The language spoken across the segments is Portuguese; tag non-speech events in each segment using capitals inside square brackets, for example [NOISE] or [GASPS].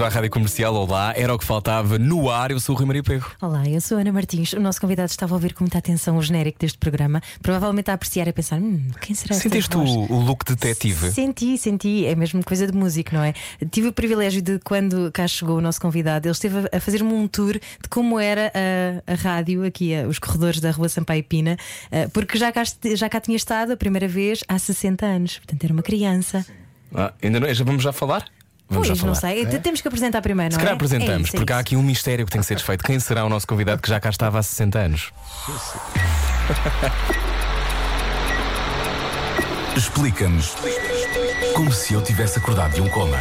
Bem-vindo à Rádio Comercial. Olá, era o que faltava no ar. Eu sou o Rui Maria Pego. Olá, eu sou a Ana Martins. O nosso convidado estava a ouvir com muita atenção o genérico deste programa, provavelmente a apreciar e a pensar: hum, quem será esta Sentiste o, o look detetive? Senti, senti. É mesmo coisa de músico, não é? Tive o privilégio de, quando cá chegou o nosso convidado, ele esteve a- fazer-me um tour de como era a, a rádio aqui, a- os corredores da Rua Sampaio Pina, eh, porque já cá, já cá tinha estado a primeira vez há 60 anos. Portanto, era uma criança. Ah, ainda não, já vamos já falar? Vamos pois, já falar. não sei. T- Temos que apresentar primeiro, Se não calhar é? apresentamos, É isso, é porque há isso. aqui um mistério que tem que ser desfeito. Quem será o nosso convidado que já cá estava há 60 anos? Explica-nos como se eu tivesse acordado de um coma.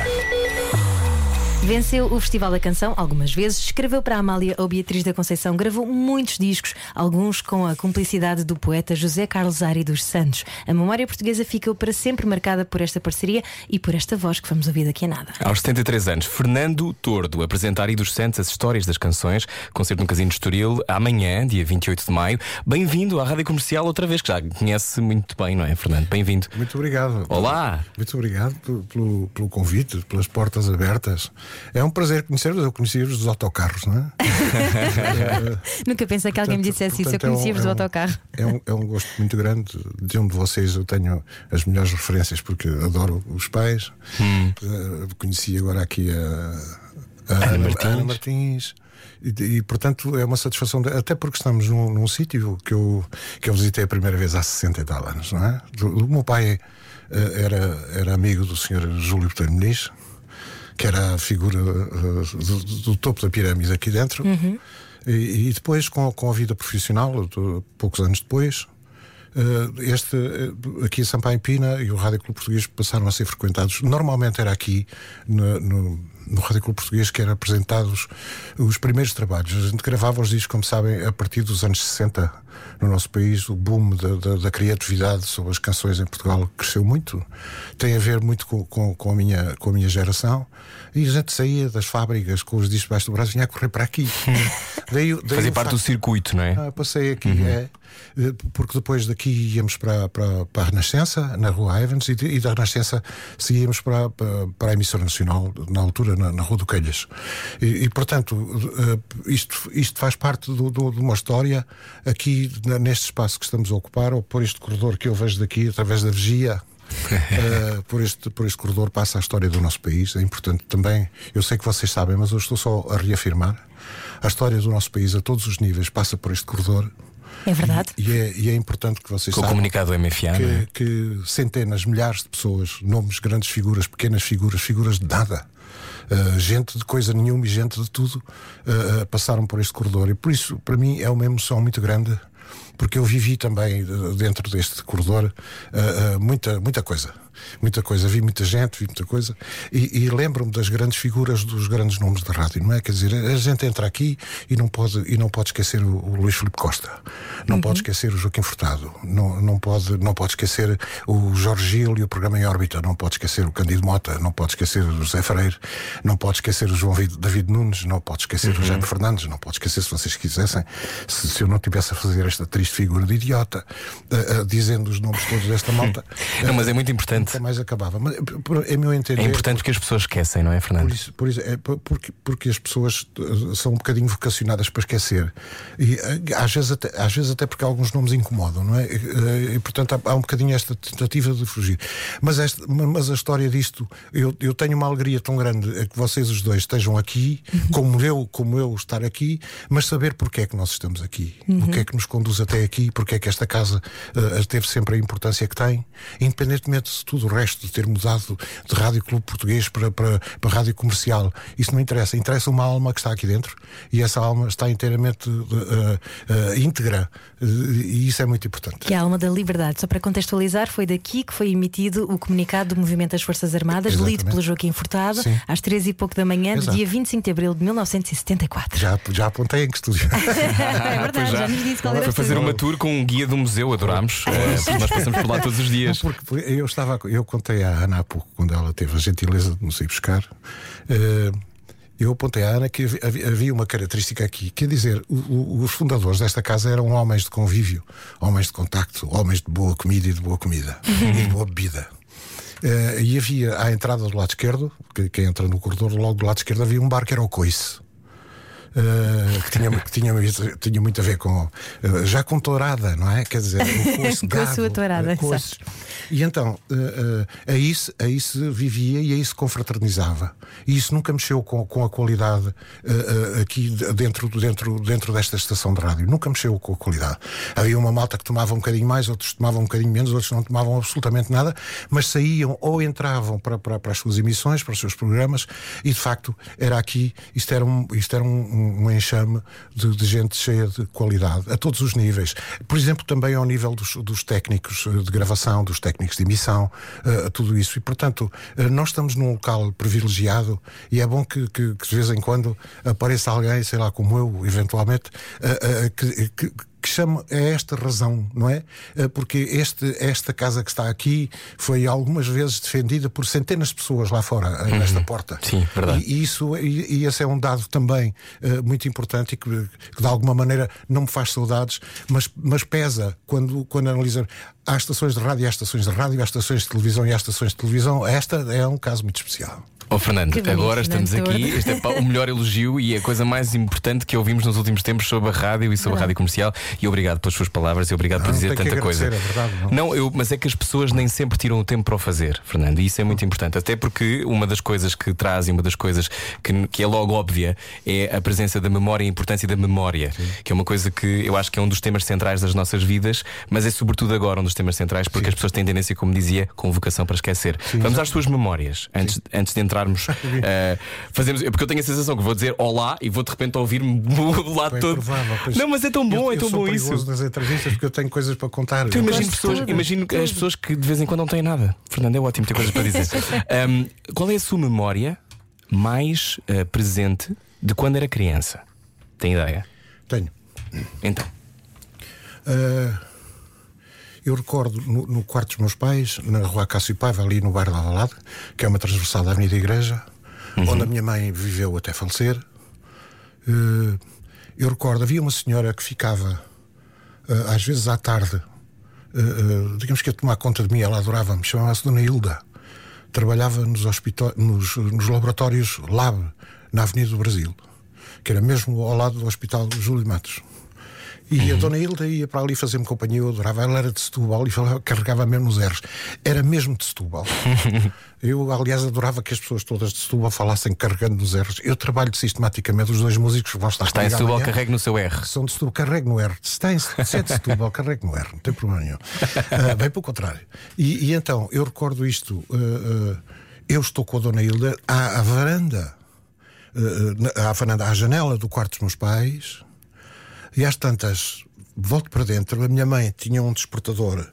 Venceu o Festival da Canção algumas vezes, escreveu para a Amália ou Beatriz da Conceição, gravou muitos discos, alguns com a cumplicidade do poeta José Carlos Ari dos Santos. A memória portuguesa ficou para sempre marcada por esta parceria e por esta voz que vamos ouvir daqui a nada. Aos 73 anos, Fernando Tordo apresenta Ari dos Santos as histórias das canções, concerto no Casino de Estoril, amanhã, dia 28 de maio. Bem-vindo à Rádio Comercial outra vez, que já conhece muito bem, não é, Fernando? Bem-vindo. Muito obrigado. Olá! Muito obrigado pelo, pelo, pelo convite, pelas portas abertas. É um prazer conhecer-vos. Eu conheci-vos dos autocarros, não é? [LAUGHS] Nunca pensei que alguém me Portanto- dissesse isso, eu é um- conhecia-vos é do autocarro. É um, é um gosto muito grande. De um de vocês eu tenho as melhores referências, porque adoro os pais. Hum. Eh, Conheci agora aqui a, a Ana Martins. Ana Martins. E, e, portanto é uma satisfação, de- até porque estamos num, num sítio que eu, que eu visitei a primeira vez há 60 e tal anos, não é? O, o meu pai eh, era, era amigo do senhor Júlio Botelho Muniz, que era a figura eh, do, do topo da pirâmide aqui dentro. E, e depois, com, com a vida profissional, do- poucos anos depois, eh, este, eh, aqui a Sampaio Pina e o Rádio Clube Português passaram a ser frequentados. Normalmente era aqui no, no, no Rádio Clube Português que eram apresentados os primeiros trabalhos. A gente gravava os discos, como sabem, a partir dos anos 60 no nosso país. O boom da, da, da criatividade sobre as canções em Portugal cresceu muito. Tem a ver muito com, com, com a, minha, com a minha geração. E a gente saía das fábricas com os discos debaixo do braço e vinha a correr para aqui. [LAUGHS] daí, daí Fazia parte do facto- circuito, não é? ah, passei aqui, é. Eh, Porque depois daqui íamos para, para, para a Renascença, na Rua Evans, e, e da Renascença seguíamos para, para, para a emissora nacional, na altura, na, na Rua do Quelhas. E, e, portanto, eh, isto, isto faz parte do- do- de uma história aqui, neste espaço que estamos a ocupar, ou por este corredor que eu vejo daqui, através da vigia. [LAUGHS] Eh, por, este, por este corredor passa a história do nosso país. É importante também, eu sei que vocês sabem, mas eu estou só a reafirmar. A história do nosso país a todos os níveis passa por este corredor. É verdade? E é, e é importante que vocês Com o saibam comunicado do MFA, não é? que, que centenas, milhares de pessoas, nomes, grandes figuras, pequenas figuras, figuras de nada, uh, gente de coisa nenhuma e gente de tudo, uh, uh, passaram por este corredor. E por isso, para mim, é uma emoção muito grande, porque eu vivi também uh, dentro deste corredor uh, uh, muita, muita coisa. Muita coisa, vi muita gente, vi muita coisa, e, e lembro-me das grandes figuras, dos grandes nomes da rádio, não é? Quer dizer, a gente entra aqui e não pode, e não pode esquecer o, o Luís Filipe Costa, não pode esquecer o Joaquim Furtado, não, não, pode, não pode esquecer o Jorge Gil e o programa em órbita, não pode esquecer o Candido Mota, não pode esquecer o José Freire, não pode esquecer o João Vi- David Nunes, não pode esquecer o Jaime Fernandes, não pode esquecer, se vocês quisessem, se, se eu não tivesse a fazer esta triste figura de idiota, eh, eh, dizendo os nomes todos desta [LAUGHS] malta. Não, mas é muito importante. Nunca mais acabava. Mas, por- por- é meu entender. É importante porque as pessoas esquecem, não é, Por Fernando? isso, por isso, é por- porque, porque as pessoas eh, são um bocadinho vocacionadas para esquecer. E eh, às vezes até, às vezes até porque alguns nomes incomodam, não é? Eh, E portanto há, há um bocadinho esta tentativa de fugir. Mas, esta, mas a história disto, eu, eu tenho uma alegria tão grande que vocês os dois estejam aqui, como eu, como eu estar aqui, mas saber porque é que nós estamos aqui, o que é que nos conduz até aqui, porque é que esta casa eh, teve sempre a importância que tem, independentemente de tudo o resto, de ter mudado de Rádio Clube Português para, para, para Rádio Comercial. Isso não interessa. Interessa uma alma que está aqui dentro e essa alma está inteiramente eh, eh, íntegra eh, e isso é muito importante. Que é a alma da liberdade. Só para contextualizar, foi daqui que foi emitido o comunicado do Movimento das Forças Armadas, Exatamente. lido pelo Joaquim Furtado, Sim. às três e pouco da manhã, Exato. do dia 25 de abril de 1974. Já, já apontei em que estúdio. [LAUGHS] é verdade, já nos disse qual era Foi fazer uma tour com um guia do museu, adorámos. porque [LAUGHS] nós passamos por lá todos os dias. Porque porque eu estava, eu contei à Ana há pouco, quando ela teve a gentileza de nos ir buscar. eh, eu apontei à Ana que havia- uma característica aqui, quer dizer, o- o- os fundadores desta casa eram homens de convívio, homens de contacto, homens de boa comida e de boa comida [LAUGHS] e de boa bebida. Eh, e havia à entrada do lado esquerdo, que, que entra no corredor, logo do lado esquerdo havia um bar que era o Coice. Uh, que, tinha, que tinha, tinha muito a ver com uh, já com tourada, não é? Quer dizer, o [LAUGHS] Com a sua tourada, uh, coice. E então uh, aí, se, aí se vivia e aí se confraternizava. E isso nunca mexeu com, com a qualidade aqui de- dentro, dentro, dentro desta estação de rádio. Nunca mexeu com a qualidade. Havia uma malta que tomava um bocadinho mais, outros tomavam um bocadinho menos, outros não tomavam absolutamente nada, mas saíam ou entravam para, para, para as suas emissões, para os seus programas, e de facto era aqui, isto era um, isto era um, um- enxame de, de gente cheia de qualidade, a todos os níveis. Por exemplo, também ao nível dos, dos técnicos eh, de gravação, dos técnicos de emissão, eh, tudo isso. E portanto, eh, nós estamos num local privilegiado e é bom que, que- que de vez em quando apareça alguém, sei lá, como eu, eventualmente, eh, que- que que chama a esta razão, não é? Eh, Porque este, esta casa que está aqui foi algumas vezes defendida por centenas de pessoas lá fora, eh, nesta porta. Sim, verdade. E, isso, e, e esse é um dado também eh, muito importante e que, que de alguma maneira não me faz saudades, mas, mas pesa quando, quando analisamos. Há estações de rádio, há estações de rádio, há estações de televisão e há estações de televisão. Esta é um caso muito especial. Ó Fernando, Que bonito, agora estamos Fernando aqui. Este é o melhor elogio e a coisa mais importante que ouvimos nos últimos tempos sobre a rádio e sobre a rádio comercial. E obrigado pelas suas palavras e obrigado por Não, dizer tem que tanta coisa. é verdade, não. eu, mas é que as pessoas nem sempre tiram o tempo para o fazer, Fernando, e isso é muito importante. Até porque uma das coisas que traz e uma das coisas que, que é logo óbvia é a presença da memória e a importância da memória, que é uma coisa que eu acho que é um dos temas centrais das nossas vidas, mas é sobretudo agora um dos temas centrais porque as pessoas têm tendência, como dizia, com vocação para esquecer. Vamos às suas memórias, antes, antes de [LAUGHS] eh, fazemos, porque eu tenho a sensação que vou dizer olá e vou de repente ouvir-me do lado É todo. provável. Não, mas é tão bom, eu, é tão bom isso. nas entrevistas porque eu tenho coisas para contar. Tu imagino, pessoas, imagino as pessoas que de vez em quando não têm nada. Fernando, é ótimo ter coisas para dizer. [LAUGHS] Ahm, qual é a sua memória mais eh, presente de quando era criança? Tem ideia? Tenho. Então. Ah, eu recordo no, no quarto dos meus pais, na rua Cássio Paiva, ali no bairro de Alvalade, que é uma transversal da Avenida Igreja, onde a minha mãe viveu até falecer. Ah, eu recordo, havia uma senhora que ficava, ah, às vezes à tarde, ah, digamos que a tomar conta de mim, ela adorava-me, chamava-se Dona Hilda. Trabalhava nos, nos, nos laboratórios Lab, na Avenida do Brasil, que era mesmo ao lado do Hospital Júlio Matos. E a Dona Hilda ia para ali fazer-me companhia, eu adorava. Ela era de Setúbal e falava, carregava mesmo os erros. Era mesmo de Setúbal. [LAUGHS] eu, aliás, adorava que as pessoas todas de Setúbal falassem carregando nos erros. Eu trabalho sistematicamente, os dois músicos que vão estar Está em Setúbal, amanhã, carregue no seu R. São de Setúbal, carrego no R. Se, está em, se é de Setúbal, carrego no R, não tem problema nenhum. [LAUGHS] Ah, bem pelo contrário. E, e então, eu recordo isto. ah, ah, eu estou com a Dona Hilda à, à varanda, à varanda, à janela do quarto dos meus pais. E às tantas, volto para dentro. A minha mãe tinha um despertador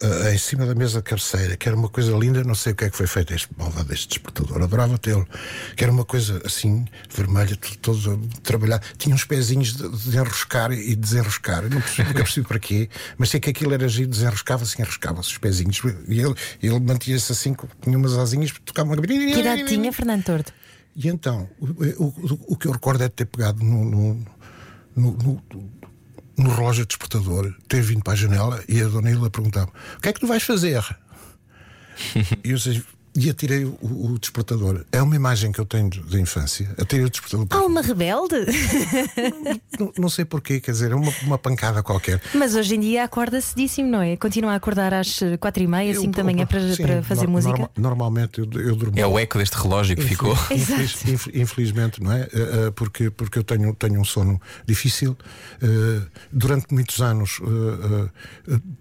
ah, em cima da mesa de cabeceira, que era uma coisa linda. Não sei o que é que foi feito este malvado deste despertador. Adorava tê-lo. Que era uma coisa assim, vermelha, todo, trabalhado. Tinha uns pezinhos de, de enroscar e desenroscar. Eu não percebi, nunca percebi para quê, mas sei que aquilo era giro, desenroscava-se e enroscava-se os pezinhos. E ele, ele mantinha-se assim, tinha umas asinhas, tocava uma. Que idade tinha, Fernando Tordo? E então, o, o, o que eu recordo é de ter pegado no, no, no, no- no relógio despertador, ter vindo para a janela e a dona Hilda perguntava: O que é que tu vais fazer? [LAUGHS] e eu sei, e atirei o, o despertador. É uma imagem que eu tenho de, de infância. Atirei o despertador. Alma rebelde? Não, não sei porquê, quer dizer, é uma, uma pancada qualquer. Mas hoje em dia acorda cedíssimo, não é? Continua a acordar às quatro e meia, cinco da manhã para, sim, para fazer no- música? norma- normalmente eu, eu durmo. É o eco deste relógio que ficou. [LAUGHS] Infeliz- infeliz- inf- infelizmente, não é? Eh, eh, porque, porque eu tenho, tenho um sono difícil. Eh, durante muitos anos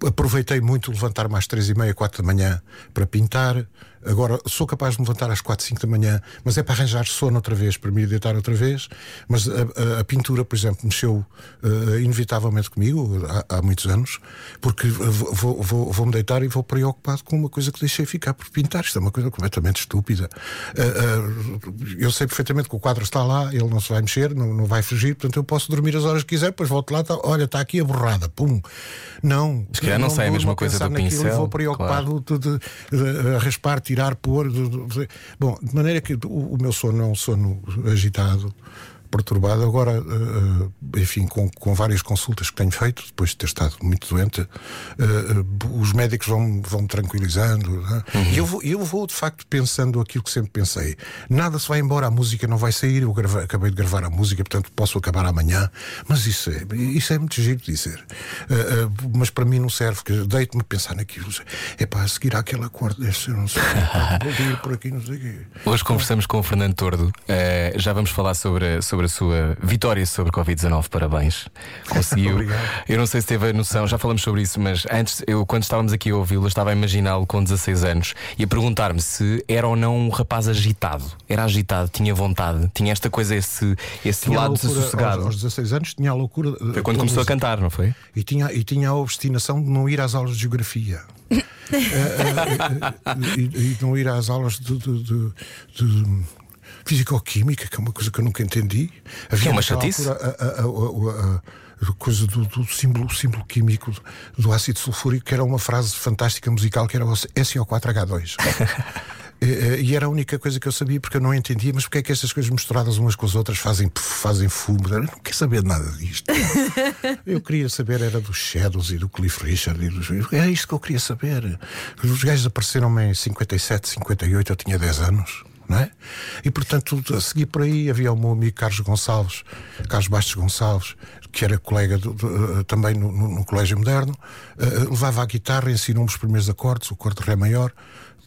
aproveitei muito levantar-me às três e meia, quatro da manhã para pintar. Agora sou capaz de me levantar às 4, 5 da manhã, mas é para arranjar sono outra vez, para me deitar outra vez. Mas a, a- a pintura, por exemplo, mexeu eh, inevitavelmente comigo há, há muitos anos, porque vou- vou- vou- vou-me deitar e vou preocupado com uma coisa que deixei ficar por pintar. Isto é uma coisa completamente estúpida. Eh, eh, eu sei perfeitamente que o quadro está lá, ele não se vai mexer, não, não vai fugir, portanto eu posso dormir as horas que quiser, depois volto lá, tá- olha, está aqui a borrada, pum. Não, Se calhar não sai a vou- mesma coisa do pincel, Vou preocupado de, de- de- a raspar, tirar, pôr. de- de- Bom, de maneira que o, o meu sono é um sono agitado. Perturbado, agora, eh, eh, enfim, com, com várias consultas que tenho feito, depois de ter estado muito doente, eh, os médicos vão, vão me tranquilizando. né? E eu vou, eu vou, de facto, pensando aquilo que sempre pensei. Nada se vai embora, a música não vai sair. Eu grava- acabei de gravar a música, portanto posso acabar amanhã. Mas isso é, isso é muito giro de dizer. Mas para mim não serve, que deito-me a pensar naquilo. É para seguir deve ser, não sei, vou ir por aqui, não sei o quê. Hoje conversamos com o Fernando Tordo. Já vamos falar sobre, a- sobre a sua vitória sobre Covid-19. Parabéns. Conseguiu. [LAUGHS] Obrigado. eu não sei se teve a noção, já falamos sobre isso, mas antes, eu, quando estávamos aqui a ouvi-lo, eu estava a imaginá-lo com 16 anos e a perguntar-me se era ou não um rapaz agitado. Era agitado, tinha vontade, tinha esta coisa, esse, esse Tinha lado loucura, sossegado. aos, aos 16 anos tinha a loucura. eh, Foi quando começou a cantar, não foi? E tinha, e tinha a obstinação de não ir às aulas de geografia. [LAUGHS] Eh, eh, eh, e, e não ir às aulas de, de, de, de fisicoquímica, que é uma coisa que eu nunca entendi. Havia é uma chatice? altura a- a- a- coisa do, do símbolo, símbolo químico do ácido sulfúrico, que era uma frase fantástica musical, que era o SO4H2. Eh, eh, E era a única coisa que eu sabia porque eu não entendia, mas porque é que estas coisas misturadas umas com as outras fazem, fazem fumo? Eu não quero saber nada disto. [LAUGHS] Eu queria saber, era dos Shadows e do Cliff Richard. E dos... Era isto que eu queria saber. Os gajos apareceram-me em 57, 58, eu tinha 10 anos. Não é? E portanto, a seguir por aí havia o meu amigo Carlos Gonçalves, Carlos Bastos Gonçalves, que era colega eh, também no, no- no Colégio Moderno, eh, levava a guitarra, ensinou-me os primeiros acordes, o acorde de Ré maior,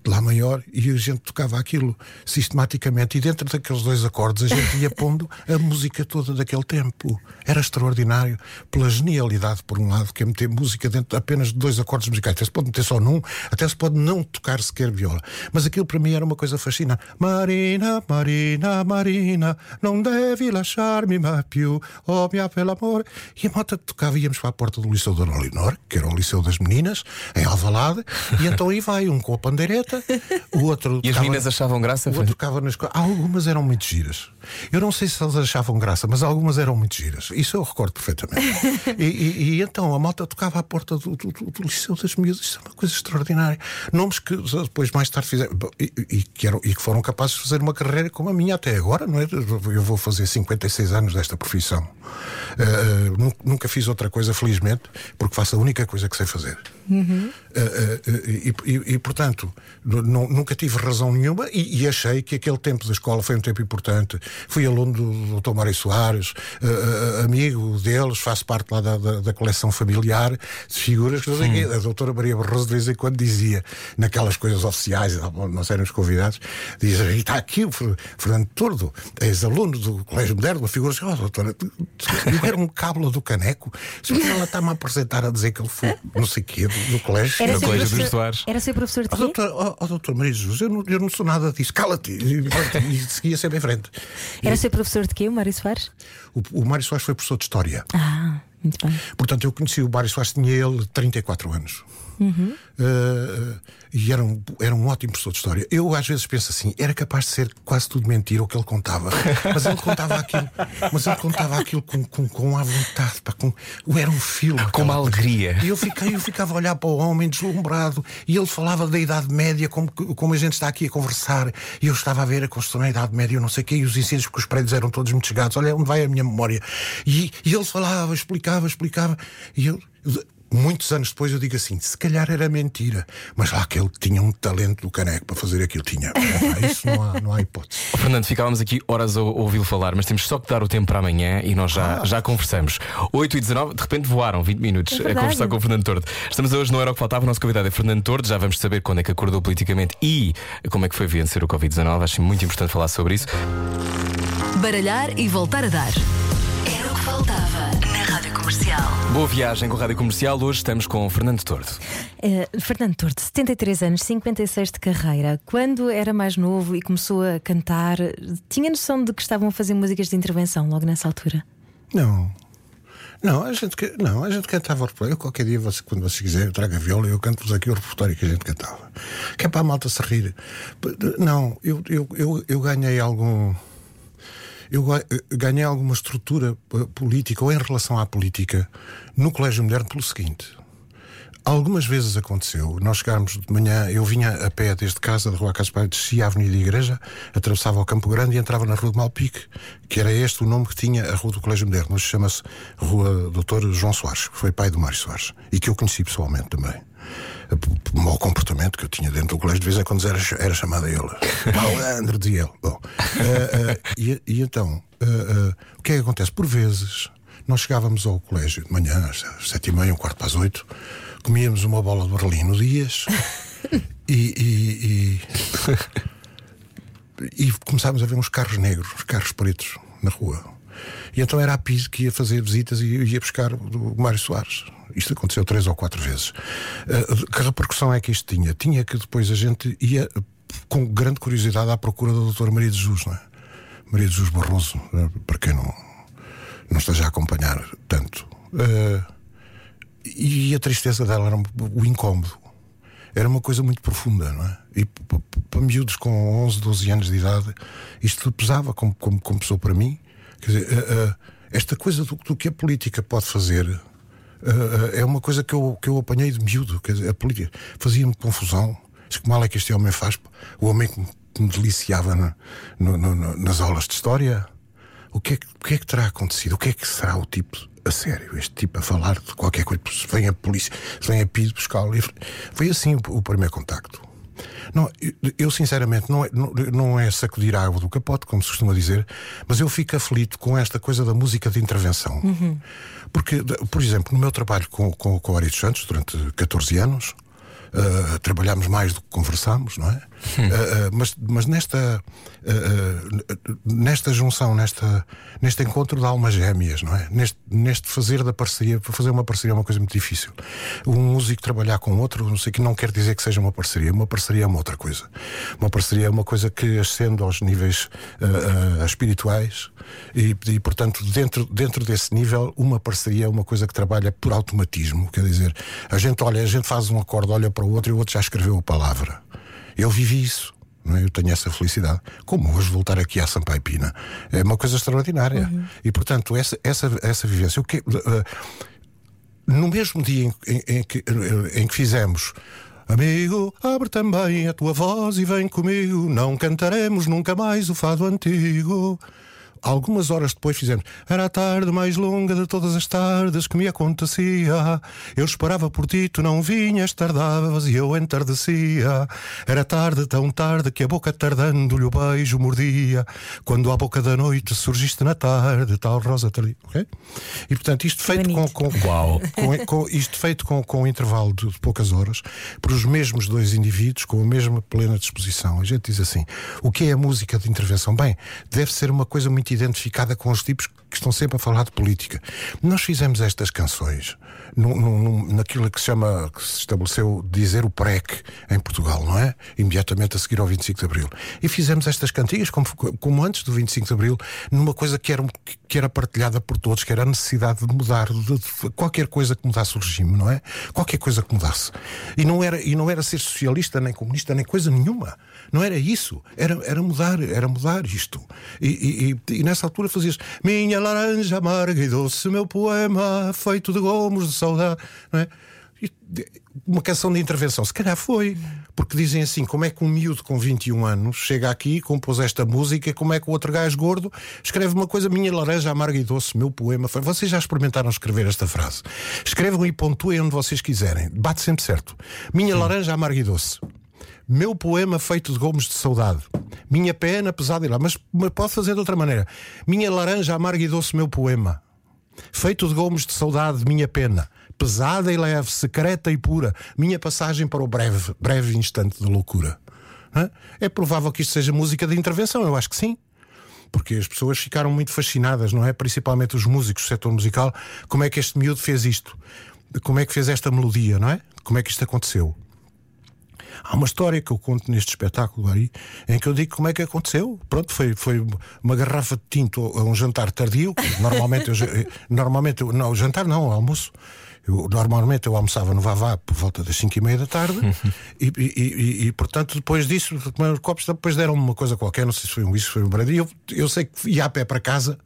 Lá maior, e a gente tocava aquilo sistematicamente. E dentro daqueles dois acordes a gente ia pondo a música toda daquele tempo. Era extraordinário, pela genialidade, por um lado, que é meter música dentro apenas de dois acordes musicais. Até se pode meter só num, até se pode não tocar sequer viola. Mas aquilo para mim era uma coisa fascinante. Marina, Marina, Marina, não deve lasciar-me mais più, oh minha bel amor. E a moto tocava, íamos para a porta do Liceu Dona Leonor, que era o Liceu das Meninas, em Alvalade, e então aí vai, um com a pandeireta, o outro. E as meninas achavam graça? o outro tocava nas coisas. Algumas eram muito giras. Eu não sei se eles achavam graça, mas algumas eram muito giras. Isso eu recordo perfeitamente. [LAUGHS] e, e- e então a moto tocava à porta do, do, do- do Liceu das Miúdas. Isso é uma coisa extraordinária. Nomes que depois, mais tarde, fizeram. E, e- que eram, e que foram capazes de fazer uma carreira como a minha até agora, não é? Eu vou fazer 56 anos desta profissão. Nu- nunca fiz outra coisa, felizmente, porque faço a única coisa que sei fazer. Eh, eh, e, e- e, portanto, nunca tive razão nenhuma e, e achei que aquele tempo da escola foi um tempo importante. Fui aluno do Dr. Mário Soares, eh, amigo deles, faço parte lá da, da- da coleção familiar de figuras. que quê. A doutora Maria Barroso de vez em quando dizia, naquelas coisas oficiais, nós éramos convidados, dizia: "E está aqui o Fer- Fernando Tordo, ex-aluno do Colégio Moderno, uma figura assim, oh, doutora, eu era um cábula do caneco. Se ela está-me a apresentar a dizer que ele foi não sei o quê, do, do colégio. Era No ser Colégio dos professor- Soares. Era ser professor de Oh, quê? Oh, oh, doutor Maria Jesus, eu não, eu não sou nada disso, cala-te. E, e seguia sempre em frente. Era ser professor de quê, o Mário Soares? O, o Mário Soares foi professor de História. Ah, muito bem. Portanto, eu conheci o Mário Soares, tinha ele 34 anos. Uh, e era um, era um ótimo professor de história. Eu às vezes penso assim: era capaz de ser quase tudo mentira o que ele contava. Mas ele contava aquilo, mas ele contava aquilo com, com, com a vontade, pá, com, era um filme. Com uma alegria. E eu, fiquei, eu ficava a olhar para o homem deslumbrado e ele falava da Idade Média como, que- como a gente está aqui a conversar. E eu estava a ver a construção da Idade Média, eu não sei o quê, e os incêndios, porque os prédios eram todos muito chegados. Olha onde vai a minha memória. E, e ele falava, explicava, explicava. E eu. Muitos anos depois eu digo assim: se calhar era mentira, mas lá que ele tinha um talento do caneco para fazer aquilo, tinha. Isso não há, não há hipótese. Oh, [LAUGHS] Fernando, ficávamos aqui horas a ouvi-lo falar, mas temos só que dar o tempo para amanhã e nós já, já conversamos. 8 e 19, de repente voaram 20 minutos É a conversar com o Fernando Tordo. Estamos hoje no Era o que Faltava, o nosso convidado é Fernando Tordo. Já vamos saber quando é que acordou politicamente e como é que foi vencer o Covid-19. Acho muito importante falar sobre isso. Baralhar e voltar a dar. Era o que faltava Comercial. Boa viagem com a Rádio Comercial. Hoje estamos com o Fernando Tordo. Eh, Fernando Torto, 73 anos, 56 de carreira. Quando era mais novo e começou a cantar, tinha noção de que estavam a fazer músicas de intervenção logo nessa altura? Não. Não, a gente, não, a gente cantava o repertório. Eu, qualquer dia, você, quando você quiser, eu trago a viola e eu canto-vos aqui o repertório que a gente cantava. Que é para a malta se rir. Não, eu, eu, eu, eu ganhei algum. Eu ga- ganhei alguma estrutura eh, política ou em relação à política no Colégio Moderno pelo seguinte. Algumas vezes aconteceu, nós chegámos de manhã, eu vinha a pé desde casa, da Rua Caspar, descia a Avenida Igreja, atravessava o Campo Grande e entrava na Rua de Malpique, que era este o nome que tinha a Rua do Colégio Moderno. Hoje chama-se Rua Doutor João Soares, que foi pai do Mário Soares, e que eu conheci pessoalmente também. O mau comportamento que eu tinha dentro do colégio, de vez em quando era, era chamado a ele. [LAUGHS] Malandro, dizia ele. Bom, eh, eh, e, e então, eh, o que é que acontece? Por vezes, nós chegávamos ao colégio de manhã, às sete e meia, um quarto para as oito, comíamos uma bola de Berlim no Dias [LAUGHS] e, e, e, e começámos a ver uns carros negros, uns carros pretos na rua. E então era a PIS que ia fazer visitas e ia buscar o Mário Soares. Isto aconteceu três ou quatro vezes. Uh, que repercussão é que isto tinha? Tinha que depois a gente ia com grande curiosidade à procura da doutora Maria de Jesus, não é? Maria de Jesus Barroso, eh, para quem não, não esteja a acompanhar tanto. Uh, e a tristeza dela era o incómodo. Era uma coisa muito profunda, não é? E para miúdos com 11, 12 anos de idade, isto pesava como, como, como pessoa para mim. Quer dizer, eh, eh, esta coisa do, do que a política pode fazer eh, é uma coisa que eu, que eu apanhei de miúdo. Quer dizer, a política fazia-me confusão. Que mal é que este homem faz. O homem que me, deliciava no- no- nas aulas de história. O que, é o que é que terá acontecido? O que é que será o tipo a sério? Este tipo a falar de qualquer coisa, se vem a polícia, se vem a PID buscar o livro. Foi assim o, o primeiro contacto. Não, eu, sinceramente não é, não, é sacudir a água do capote, como se costuma dizer, mas eu fico aflito com esta coisa da música de intervenção. Porque, de- por exemplo, no meu trabalho com, com, com o Ari dos Santos, durante 14 anos, Uh, trabalhámos mais do que conversámos, não é? Uh, uh, mas, mas nesta, nesta junção, nesta, neste encontro de almas gêmeas, não é? Neste, neste fazer da parceria, para fazer uma parceria é uma coisa muito difícil. Um músico trabalhar com outro, não sei que não quer dizer que seja uma parceria. Uma parceria é uma outra coisa. Uma parceria é uma coisa que ascende aos níveis espirituais e, e, portanto, dentro, dentro desse nível, uma parceria é uma coisa que trabalha por automatismo. Quer dizer, a gente olha, a gente faz um acorde, olha para o outro e o outro já escreveu a palavra. Eu vivi isso. Não é? Eu tenho essa felicidade. Como hoje voltar aqui à Sampaio Pina é uma coisa extraordinária. E portanto, essa, essa, essa vivência. O que, uh, no mesmo dia em, em- em que, em que fizemos. Amigo, abre também a tua voz e vem comigo. Não cantaremos nunca mais o fado antigo. Algumas horas depois fizemos. Era a tarde mais longa de todas as tardes que me acontecia. Eu esperava por ti, tu não vinhas, tardavas e eu entardecia. Era tarde, tão tarde que a boca tardando-lhe o beijo mordia. Quando à boca da noite surgiste na tarde, tal rosa tardia. Ok? E portanto, isto feito com, com, Uau. com, com- isto feito com, com um intervalo de, de poucas horas, por os mesmos dois indivíduos, com a mesma plena disposição. A gente diz assim: o que é a música de intervenção? Bem, deve ser uma coisa muito identificada com os tipos que estão sempre a falar de política. Nós fizemos estas canções num- num- naquilo que se chama, que se estabeleceu dizer o PREC em Portugal, não é? Imediatamente a seguir ao 25 de Abril. E fizemos estas cantigas, como, como antes do 25 de Abril, numa coisa que era, que era partilhada por todos, que era a necessidade de mudar, de, de qualquer coisa que mudasse o regime, não é? Qualquer coisa que mudasse. E não era, e não era ser socialista, nem comunista, nem coisa nenhuma. Não era isso. Era, era mudar, era mudar isto. E, e- e- nessa altura fazias Minha laranja amarga e doce, meu poema feito de gomos de saudade, não é? Uma canção de intervenção, se calhar foi, porque dizem assim: como é que um miúdo com 21 anos chega aqui, compôs esta música, como é que o outro gajo gordo escreve uma coisa, minha laranja amarga e doce, meu poema. foi- Vocês já experimentaram escrever esta frase? Escrevam e pontuem onde vocês quiserem, bate sempre certo. Minha laranja amarga e doce. Meu poema feito de gomos de saudade. Minha pena pesada e lá. Mas, mas pode fazer de outra maneira. Minha laranja amarga e doce, meu poema. Feito de gomos de saudade, minha pena. Pesada e leve, secreta e pura. Minha passagem para o breve, breve instante de loucura. É provável que isto seja música de intervenção, eu acho que sim. porque as pessoas ficaram muito fascinadas, não é? Principalmente os músicos do setor musical, como é que este miúdo fez isto? Como é que fez esta melodia, não é? Como é que isto aconteceu? Há uma história que eu conto neste espetáculo aí, em que eu digo como é que aconteceu. Pronto, foi, foi uma garrafa de tinto a um jantar tardio. Normalmente, eu, já- [LAUGHS] normalmente eu, não, jantar não, almoço. Eu, normalmente eu almoçava no Vavá por volta das 5 e meia da tarde [LAUGHS] e, e, e- e, portanto depois disso tomei uns copos, depois deram-me uma coisa qualquer, não sei se foi um whisky, foi um brandy. Eu, eu sei que ia a pé para casa,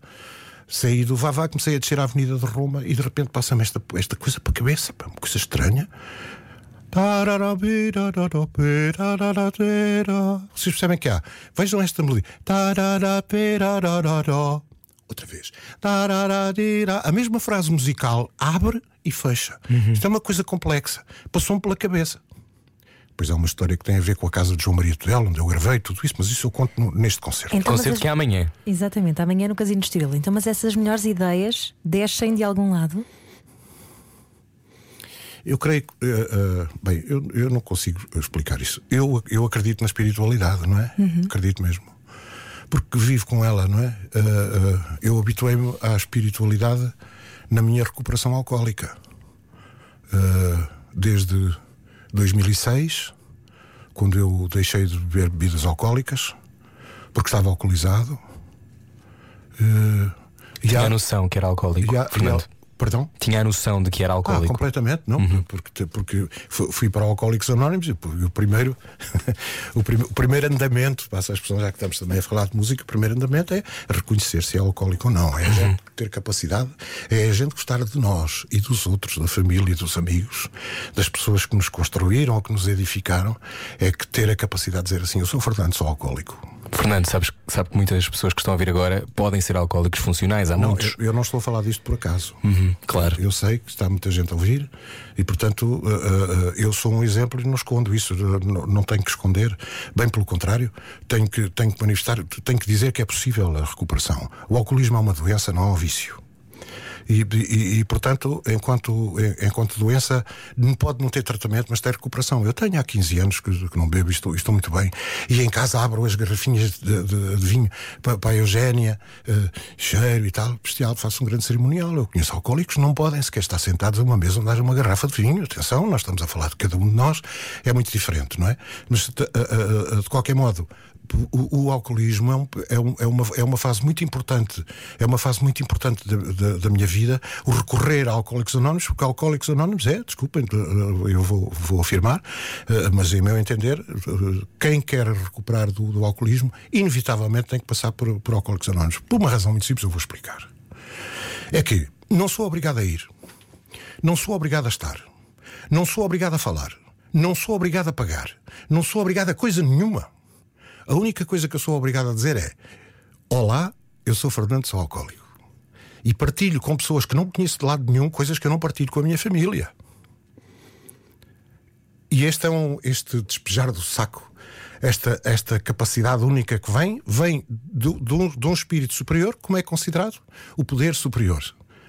saí do Vavá, comecei a descer a Avenida de Roma e de repente passa-me esta, esta coisa para a cabeça, pá, uma coisa estranha. Vocês percebem que há? Vejam esta melodia. Outra vez. A mesma frase musical abre e fecha. Isto é uma coisa complexa. Passou-me pela cabeça. Pois é uma história que tem a ver com a casa de João Maria Tudela, onde eu gravei tudo isso, mas isso eu conto no- neste concerto. Então, Concerto as- que é amanhã. Exatamente, amanhã no Casino Estoril. Então, mas essas melhores ideias descem de algum lado? Eu creio que. eh, eh, bem, eu, eu não consigo explicar isso. Eu, eu acredito na espiritualidade, não é? Acredito mesmo. Porque vivo com ela, não é? Eh, eu habituei-me à espiritualidade na minha recuperação alcoólica. Desde 2006, quando eu deixei de beber bebidas alcoólicas, porque estava alcoolizado. E Tinha há- a noção que era alcoólico. e há- Fernando. Perdão? Tinha a noção de que era Ah, alcoólico. completamente, não, porque, porque fu- fui para Alcoólicos Anónimos e o primeiro, [LAUGHS] o, prim- o primeiro andamento, passa a expressão já que estamos também a falar de música, o primeiro andamento é reconhecer se é alcoólico ou não, é a gente ter capacidade, é a gente gostar de nós e dos outros, da família, dos amigos, das pessoas que nos construíram ou que nos edificaram, é que ter a capacidade de dizer assim: eu sou Fernando, sou alcoólico. Fernando, sabes, sabe que muitas pessoas que estão a ouvir agora podem ser alcoólicos funcionais. Há Não, muitos. eu, eu não estou a falar disto por acaso. Uhum, claro. Eu sei que está muita gente a ouvir e, portanto, uh, uh, eu sou um exemplo e não escondo isso. Não, não tenho que esconder. Bem pelo contrário, tenho que, tenho que manifestar, tenho que dizer que é possível a recuperação. O alcoolismo é uma doença, não é um vício. E, e- e, portanto, enquanto, enquanto doença, não pode não ter tratamento, mas ter recuperação. Eu tenho há 15 anos que, que não bebo e estou, estou muito bem. E em casa abro as garrafinhas de, de- de vinho para, para a Eugénia, eh, cheiro e tal, bestial, faço um grande cerimonial. Eu conheço alcoólicos não podem sequer estar sentados a uma mesa onde haja uma garrafa de vinho. Atenção, nós estamos a falar de cada um de nós, é muito diferente, não é? Mas, de, a- de qualquer modo, o, o alcoolismo é, é um- é uma, é uma fase muito importante, é uma fase muito importante da, da- da minha vida, o recorrer a Alcoólicos Anónimos, porque Alcoólicos Anónimos é, desculpem, eu vou, vou afirmar, eh, mas em meu entender, eh, quem quer recuperar do, do alcoolismo, inevitavelmente tem que passar por, por Alcoólicos Anónimos. Por uma razão muito simples, eu vou explicar. É que não sou obrigado a ir, não sou obrigado a estar, não sou obrigado a falar, não sou obrigado a pagar, não sou obrigado a coisa nenhuma. A única coisa que eu sou obrigado a dizer é: Olá, eu sou Fernando, sou alcoólico. E partilho com pessoas que não conheço de lado nenhum coisas que eu não partilho com a minha família. E este é um, este despejar do saco, esta, esta capacidade única que vem, vem do- de um, de um espírito superior, como é considerado? O poder superior.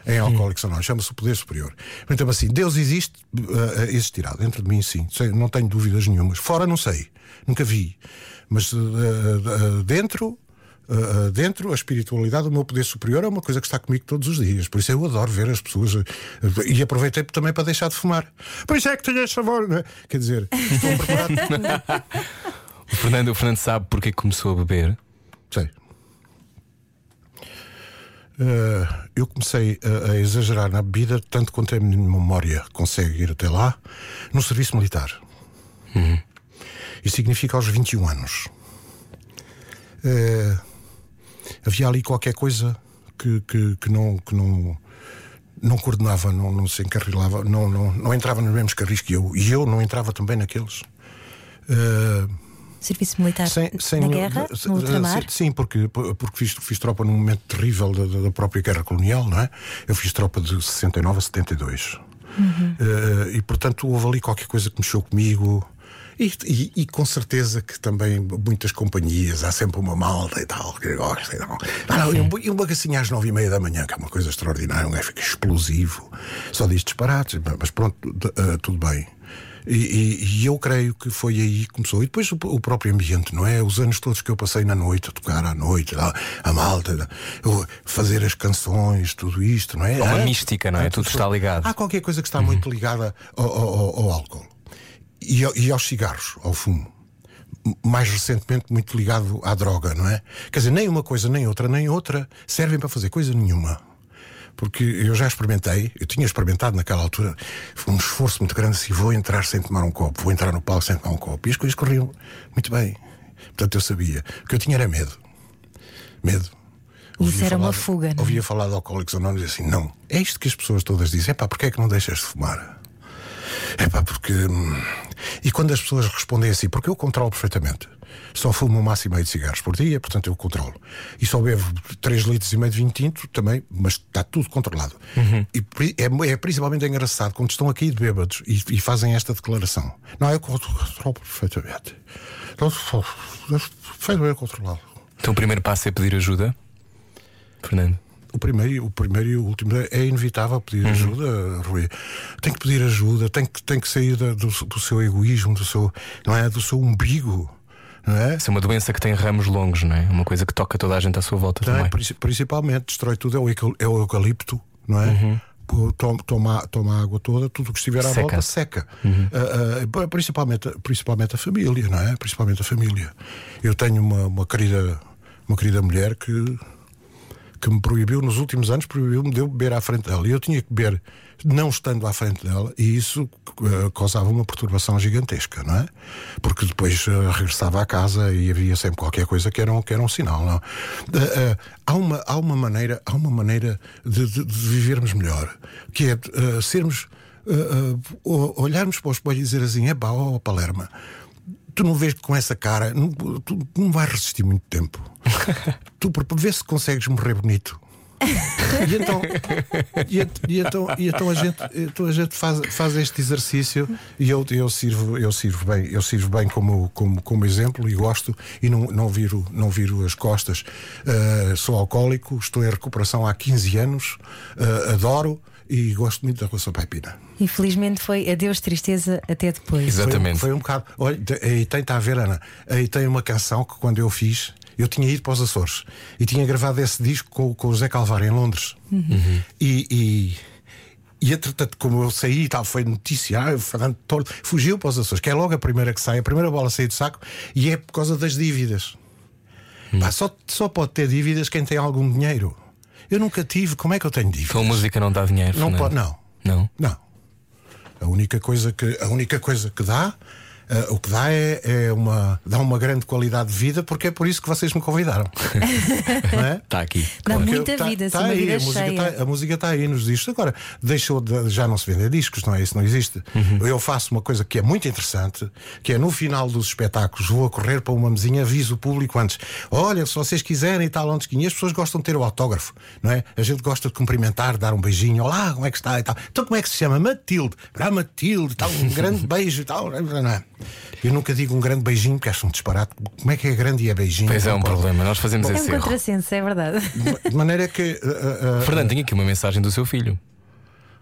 Em Alcoólicos Anónimos, chama-se o poder superior. Então, assim, Deus existe, eh, existirá. Dentro de mim, sim, não tenho dúvidas nenhumas. Fora, não sei, nunca vi. Mas eh, dentro, eh, dentro, a espiritualidade, o meu poder superior é uma coisa que está comigo todos os dias. Por isso eu adoro ver as pessoas. E aproveitei também para deixar de fumar. Por isso é que tenho favor, não é? Quer dizer, estou preparado. [LAUGHS] O Fernando, o Fernando sabe porque que começou a beber. Sei. Eh, eu comecei a, a exagerar na bebida, tanto quanto a minha memória consegue ir até lá, no serviço militar. Isso significa aos 21 anos. Eh, havia ali qualquer coisa que, que, que não. Que não não coordenava, não, não se encarrilava, não, não, não entrava nos mesmos carris que eu, e eu não entrava também naqueles. Eh, Serviço militar sem, sem na guerra, no ultramar? se- Sim, porque, porque fiz, fiz tropa num momento terrível da, da- própria guerra colonial, não é? Eu fiz tropa de 69 a 72. Eh, e portanto houve ali qualquer coisa que mexeu comigo. E, e- e com certeza que também muitas companhias, há sempre uma malta e tal, que gosta e tal. Ah, não, e um, e um bagacinho às nove e meia da manhã, que é uma coisa extraordinária, um gajo fica explosivo, só diz disparates, mas pronto, eh, tudo bem. E, e- e eu creio que foi aí que começou. E depois o, o próprio ambiente, não é? Os anos todos que eu passei na noite, a tocar à noite, a, a malta, fazer as canções, tudo isto, não é? É uma Hã? mística, não é? Há Tudo tudo- está ligado. Há qualquer coisa que está muito ligada ao, ao- ao- ao álcool e, e aos cigarros, ao fumo. Mais recentemente, muito ligado à droga, não é? Quer dizer, nem uma coisa, nem outra, nem outra servem para fazer coisa nenhuma. Porque eu já experimentei, eu tinha experimentado naquela altura, foi um esforço muito grande assim, vou entrar sem tomar um copo, vou entrar no palco sem tomar um copo. E as coisas corriam muito bem. Portanto, eu sabia. O que eu tinha era medo. Medo. Ouvia era uma falar- fuga, não é? Ouvia falar de alcoólicos anónimos e assim, não. É isto que as pessoas todas dizem. É pá, porquê é que não deixas de fumar? É pá, porque. hum, E quando as pessoas respondem assim, porque eu controlo perfeitamente. Só fumo um máximo e meio de cigarros por dia, portanto eu controlo. E só bebo 3 litros e meio de vinho tinto também, mas está tudo controlado. E pri- é, é principalmente engraçado quando estão aqui de bêbados e, e fazem esta declaração. Não, eu controlo perfeitamente. Então, Perfeitamente controlado. Então o primeiro passo é pedir ajuda. Fernando. O primeiro, o primeiro e o último é inevitável pedir ajuda, Rui. Tem que pedir ajuda, tem que, tem que sair da- do, do seu egoísmo, do seu, não é, do seu umbigo, não é? Isso é uma doença que tem ramos longos, não é? Uma coisa que toca toda a gente à sua volta Tem, também. princi- principalmente destrói tudo é o, é o eucalipto, não é? Pô, Toma, toma, a água toda, tudo o que estiver à Seca. volta seca. Ah, ah, principalmente, principalmente a família, não é? Principalmente a família. Eu tenho uma, uma querida, uma querida mulher que que me proibiu nos últimos anos, proibiu-me de eu beber à frente dela. E eu tinha que beber não estando à frente dela, e isso eh, causava uma perturbação gigantesca, não é? Porque depois eh, regressava à casa e havia sempre qualquer coisa que era um, que era um sinal, não? Eh, há, uma, há uma maneira, há uma maneira de, de- de vivermos melhor, que é sermos. olharmos para o espelho e dizer assim: é pá, ó Palerma, tu não vês com essa cara, não, tu não vais resistir muito tempo. [LAUGHS] tu vê se consegues morrer bonito. E então, e, e então, e então a gente, então a gente faz, faz este exercício e eu, eu, sirvo, eu sirvo bem, eu sirvo bem como, como, como exemplo e gosto e não, não, viro, não viro as costas. Uh, sou alcoólico, estou em recuperação há 15 anos, uh, adoro e gosto muito da Rua Paipina. Infelizmente foi adeus tristeza até depois. Exatamente. Foi, foi um bocado. Olha, aí tem, está a ver, Ana. Aí tem uma canção que quando eu fiz, eu tinha ido para os Açores e tinha gravado esse disco com, com o Zé Calvário em Londres. E. e e entretanto, como eu saí e tal, foi notícia, ah, o Fernando Tordo fugiu para os Açores, que é logo a primeira que sai, a primeira bola a sair do saco, e é por causa das dívidas. Pá, só, só pode ter dívidas quem tem algum dinheiro. Eu nunca tive, como é que eu tenho dívidas? Então a música não dá dinheiro. Não Fernando? pode, não. Não. Não. A única coisa que, a única coisa que dá, eh, o que dá é, é uma, dá uma grande qualidade de vida, porque é por isso que vocês me convidaram. [LAUGHS] não é? Está aqui. Dá Porque muita tá- vida, tá aí, vida a música tá- a música está aí nos discos. Agora, deixou de, já não se vender discos, não é? Isso não existe. Uhum. Eu faço uma coisa que é muito interessante, que é no final dos espetáculos, vou a correr para uma mesinha, aviso o público antes. Olha, se vocês quiserem e tal, onde E as pessoas gostam de ter o autógrafo, não é? A gente gosta de cumprimentar, dar um beijinho, olá, como é que está e tal. Então como é que se chama? Matilde. Ah, Matilde, tal, um grande [LAUGHS] beijo e tal. Não é? Eu nunca digo um grande beijinho, porque acho um disparate. Como é que é grande e é beijinho? Pois é um pode. problema. Nós fazemos É um esse contrassenso, é verdade. De maneira que. uh, uh, uh, Fernando, tenho aqui uma mensagem do seu filho,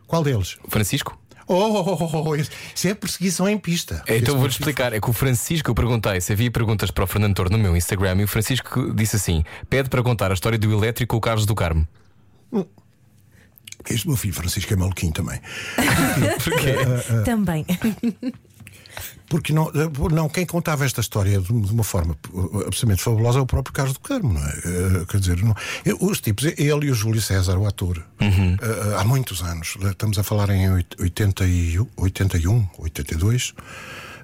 qual deles? Francisco. Oh, oh, oh, oh, isso é perseguição em pista. É, Então vou-te explicar. É que o Francisco, eu perguntei se havia perguntas para o Fernando Torno no meu Instagram e o Francisco disse assim: pede para contar a história do elétrico com o Carlos do Carmo. Este meu filho Francisco é maluquinho também. [LAUGHS] Também. [LAUGHS] Porque não, eh, não, quem contava esta história de uma forma eh, absolutamente fabulosa é o próprio Carlos do Carmo, não é? Eh, Quer dizer, não, os tipos, ele e o Júlio César, o ator, Uhum. há muitos anos, estamos a falar em oit- 80 e- 81, 82.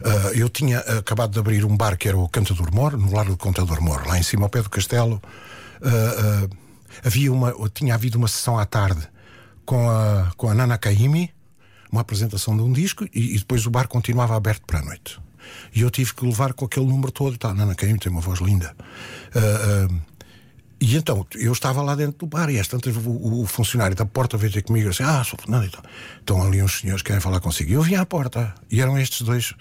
eh, eu tinha acabado de abrir um bar que era o Cantador Mor, no Largo do Contador Mor, lá em cima ao pé do castelo. Eh, eh, havia uma, tinha havido uma sessão à tarde com a, com a Nana Caimi, uma apresentação de um disco, e, e depois o bar continuava aberto para a noite. E eu tive que levar com aquele número todo. Tá, Nana Caim tem uma voz linda. Ah, ah, e então, eu estava lá dentro do bar e às tantas o, o funcionário da porta veio ter comigo assim: Ah, sou Fernando, então, estão ali uns senhores que querem falar consigo. E eu vim à porta e eram estes dois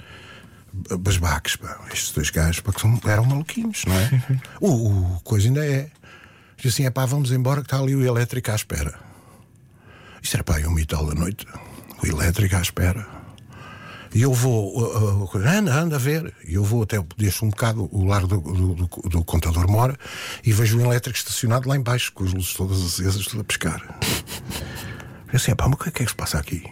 basbaques, pá, estes dois gajos, pá, que são, eram maluquinhos, não é? o, o coisa ainda é. Diz assim: é pá, vamos embora que está ali o elétrico à espera. Isto era pá, uma e tal da noite, o elétrico à espera. E eu vou, uh, uh, anda, anda a ver. E eu vou até, deixo um bocado o lar do, do, do, do contador mora e vejo um elétrico estacionado lá embaixo, com as luzes todas acesas, tudo a pescar. Eu assim, pá, mas o que é que é que se passa aqui?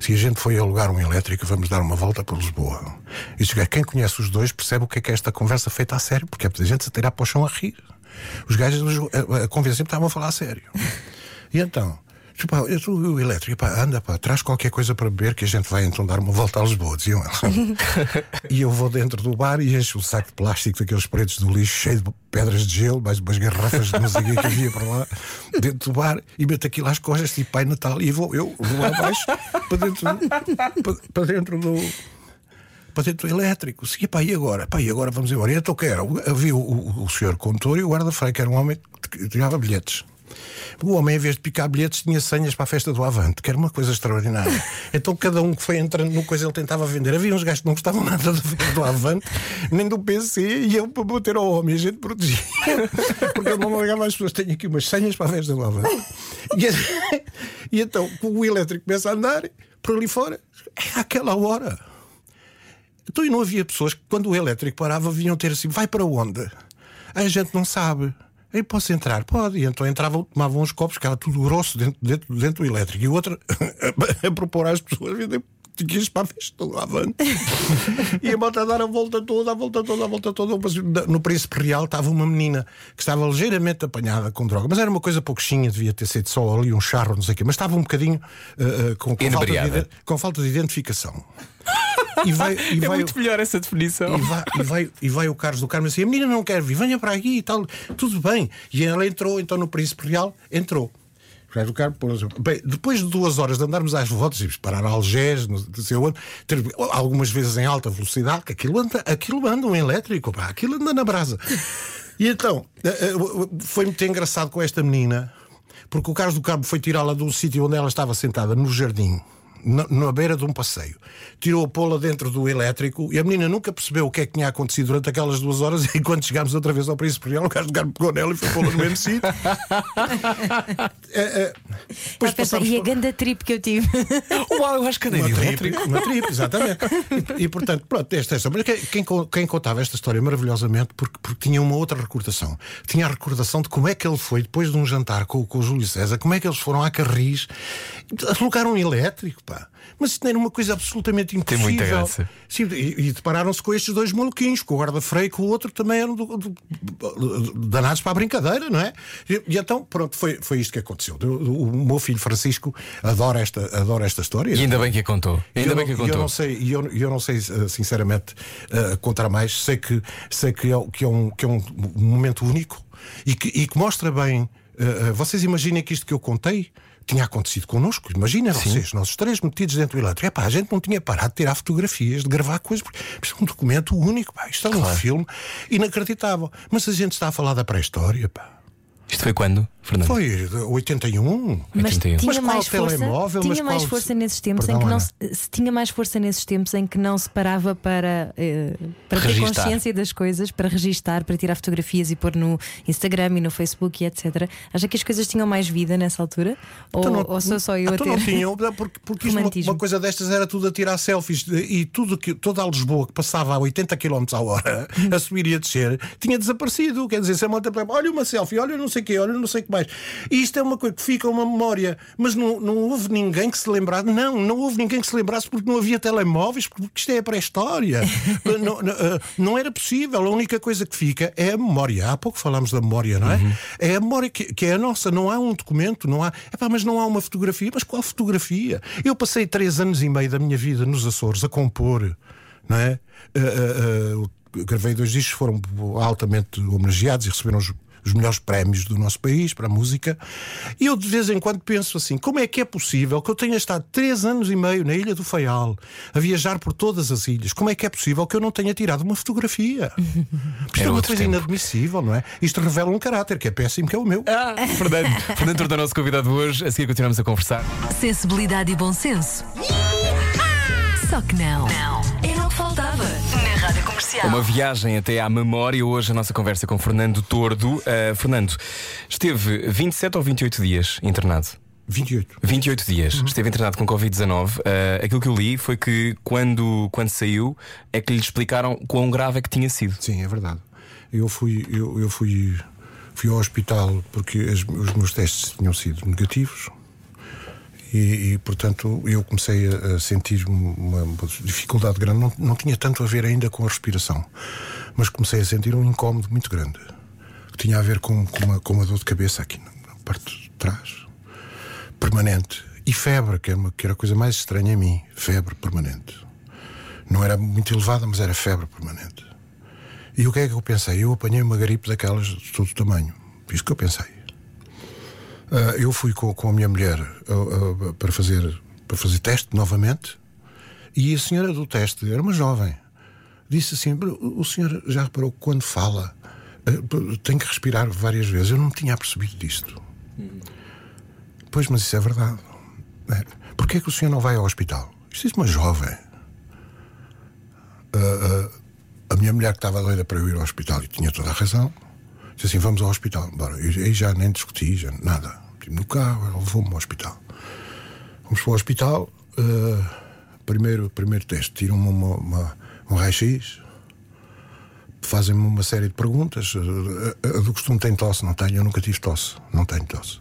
Se a gente foi alugar um elétrico, vamos dar uma volta por Lisboa. E diz, quem conhece os dois percebe o que é que é esta conversa feita a sério, porque é a gente se tirar para o chão a rir. Os gajos a, a convencer estavam a falar a sério. E então, Pá, eu sou o elétrico, pá, anda, pá, traz qualquer coisa para beber que a gente vai então dar uma volta a Lisboa, diziam eles. e eu vou dentro do bar e encho o saco de plástico daqueles pretos do lixo, cheio de pedras de gelo, mais umas garrafas de música que havia para lá, dentro do bar, e meto aquilo às costas, tipo Pai Natal, e vou, eu vou lá abaixo, para dentro, para, para dentro do para dentro do elétrico. Sim, pá, e agora? Pá, e agora vamos embora. E então que era? Havia o, o, o senhor condutor e o guarda-freio, que era um homem que tirava bilhetes. O homem, em vez de picar bilhetes, tinha senhas para a festa do Avante, que era uma coisa extraordinária. [LAUGHS] Então, cada um que foi entrando no coisa, ele tentava vender. Havia uns gajos que não gostavam nada da festa do Avante, nem do PC, e eu para bater ao homem, a gente protegia. [LAUGHS] Porque ele não ligava às pessoas: tenho aqui umas senhas para a festa do Avante. E, [LAUGHS] e então, o elétrico começa a andar por ali fora, é àquela hora. Então, e não havia pessoas que, quando o elétrico parava, vinham ter assim: vai para onde? A gente não sabe. Aí posso entrar? Pode. E então entravam, tomavam uns copos, ficava tudo grosso dentro, dentro, dentro do elétrico. E o outro [LAUGHS] a propor às pessoas tinha para a festa lá avante. e a moto a dar a volta toda, a volta toda, a volta toda. No Príncipe Real estava uma menina que estava ligeiramente apanhada com droga, mas era uma coisa pouquinha, devia ter sido só ali um charro, não sei o quê, mas estava um bocadinho uh, uh, com, com, falta de, com falta de identificação. E vai, e é vai, muito melhor essa definição. E vai, e vai, e vai o Carlos do Carmo assim: a menina não quer vir, venha para aqui e tal, tudo bem. E ela entrou, então no Príncipe Real, entrou. Do Carmo, bem, depois de duas horas de andarmos às voltas e parar a Algés, no seu ano, ter, algumas vezes em alta velocidade, que aquilo anda, aquilo anda um elétrico, pá, aquilo anda na brasa. E então, eh, eh, foi muito engraçado com esta menina, porque o Carlos do Carmo foi tirá-la do sítio onde ela estava sentada, no jardim na, na beira de um passeio. Tirou a pola dentro do elétrico e a menina nunca percebeu o que é que tinha acontecido durante aquelas duas horas. [LAUGHS] E quando chegámos outra vez ao Príncipe Real, o gajo de pegou nela e foi pô-la no mesmo sítio. [LAUGHS] é, é, depois e a ganda trip que eu tive. [LAUGHS] Uau, eu acho que andei uma trip, uma trip, exatamente. E, e, portanto, pronto, esta, esta, mas quem, quem, contava esta história maravilhosamente porque, porque tinha uma outra recordação. Tinha a recordação de como é que ele foi depois de um jantar com, com o Júlio César, como é que eles foram à Carris, alugaram um elétrico, pá. Mas isto era uma coisa absolutamente impossível. Tem muita graça. Sim, e, e depararam-se com estes dois maluquinhos, com o guarda-freio e com o outro também eram do, do, do, danados para a brincadeira, não é? E, e, então, pronto, foi, foi isto que aconteceu. O, o, meu filho Francisco adora esta, adora esta história. E ainda bem que a contou. Ainda bem que a contou. Eu não sei, eu, eu não sei eh, sinceramente, uh, contar mais. Sei que, sei que, é, que, é um, que é um momento único e que, e que mostra bem. Uh, vocês imaginem que isto que eu contei tinha acontecido connosco. Imagina vocês, nós três metidos dentro do elétrico. Epá, a gente não tinha parado de tirar fotografias, de gravar coisas, porque isto é um documento único, pá, isto é claro. um filme inacreditável. Mas a gente está a falar da pré-história, pá. Isto foi quando? Fernando? Foi 81. Mas 81. tinha mas mais força, telemóvel, tinha mais qual... força nesses tempos Perdão, em que não se, se, tinha mais força nesses tempos em que não se parava para, eh, para ter consciência das coisas, para registar, para tirar fotografias e pôr no Instagram e no Facebook e etc. Acha que as coisas tinham mais vida nessa altura? Então ou, não, ou sou só eu então a ter? Não tinham, porque, porque uma, uma, coisa destas era tudo a tirar selfies e tudo que, toda a Lisboa que passava a 80 km a hora [LAUGHS] a subir e a descer tinha desaparecido. Quer dizer, se a moto, olha uma selfie, olha não sei o quê, olha não sei o que mais. E isto é uma coisa que fica uma memória, mas não, não houve ninguém que se lembrasse. Não, não houve ninguém que se lembrasse porque não havia telemóveis, porque isto é a pré-história. [LAUGHS] não, não, eh, não, era possível. A única coisa que fica é a memória. Há pouco falámos da memória, não é? Uhum. É a memória que, que, é a nossa. Não há um documento, não há. Epá, mas não há uma fotografia. Mas qual fotografia? Eu passei três anos e meio da minha vida nos Açores a compor, não é? Uh, uh, uh, gravei dois discos, foram altamente homenageados e receberam os os melhores prémios do nosso país para a música. E eu de vez em quando penso assim: como é que é possível que eu tenha estado três anos e meio na Ilha do Faial a viajar por todas as ilhas? Como é que é possível que eu não tenha tirado uma fotografia? [LAUGHS] Isto é uma coisa tempo. inadmissível, não é? Isto revela um caráter que é péssimo, que é o meu. Ah, [LAUGHS] Fernando, Fernando Torta, nosso convidado hoje. A seguir continuamos a conversar. Sensibilidade e bom senso. Só que não. Não. Era o que faltava. Comercial. Uma viagem até à memória. Hoje a nossa conversa com Fernando Tordo. Uh, Fernando, esteve 27 ou 28 dias internado? 28. 28 dias. Uhum. Esteve internado com Covid-19. Uh, aquilo que eu li foi que quando, quando saiu é que lhe explicaram quão grave é que tinha sido. Sim, é verdade. Eu fui, eu, eu fui, fui ao hospital porque as- os meus testes tinham sido negativos e, e, portanto, eu comecei a, a sentir uma, dificuldade grande. Não, não tinha tanto a ver ainda com a respiração, mas comecei a sentir um incómodo muito grande que tinha a ver com, com, uma, com uma dor de cabeça aqui na parte de trás, permanente. E febre, que era, uma, que era a coisa mais estranha em mim. Febre permanente. Não era muito elevada, mas era febre permanente. E o que é que eu pensei? Eu apanhei uma gripe daquelas de todo tamanho. Isso que eu pensei. Ah, eu fui com, com a minha mulher ah, ah, para, fazer, para fazer teste novamente e a senhora do teste era uma jovem. Disse assim: "O senhor já reparou que quando fala tem que respirar várias vezes? Eu não tinha percebido disto. Pois, mas isso é verdade. É. Porquê é que o senhor não vai ao hospital? Isto é uma jovem. A minha mulher que estava doida para eu ir ao hospital e tinha toda a razão, disse assim: vamos ao hospital. Bora. E aí já nem discuti, já nada. No carro, levou-me ao hospital. Vamos para o hospital. eh, primeiro, primeiro teste, tiram-me uma, uma- um raio-x, fazem-me uma série de perguntas. eh, A, a do costume tem tosse, não tenho, eu nunca tive tosse, não tenho tosse.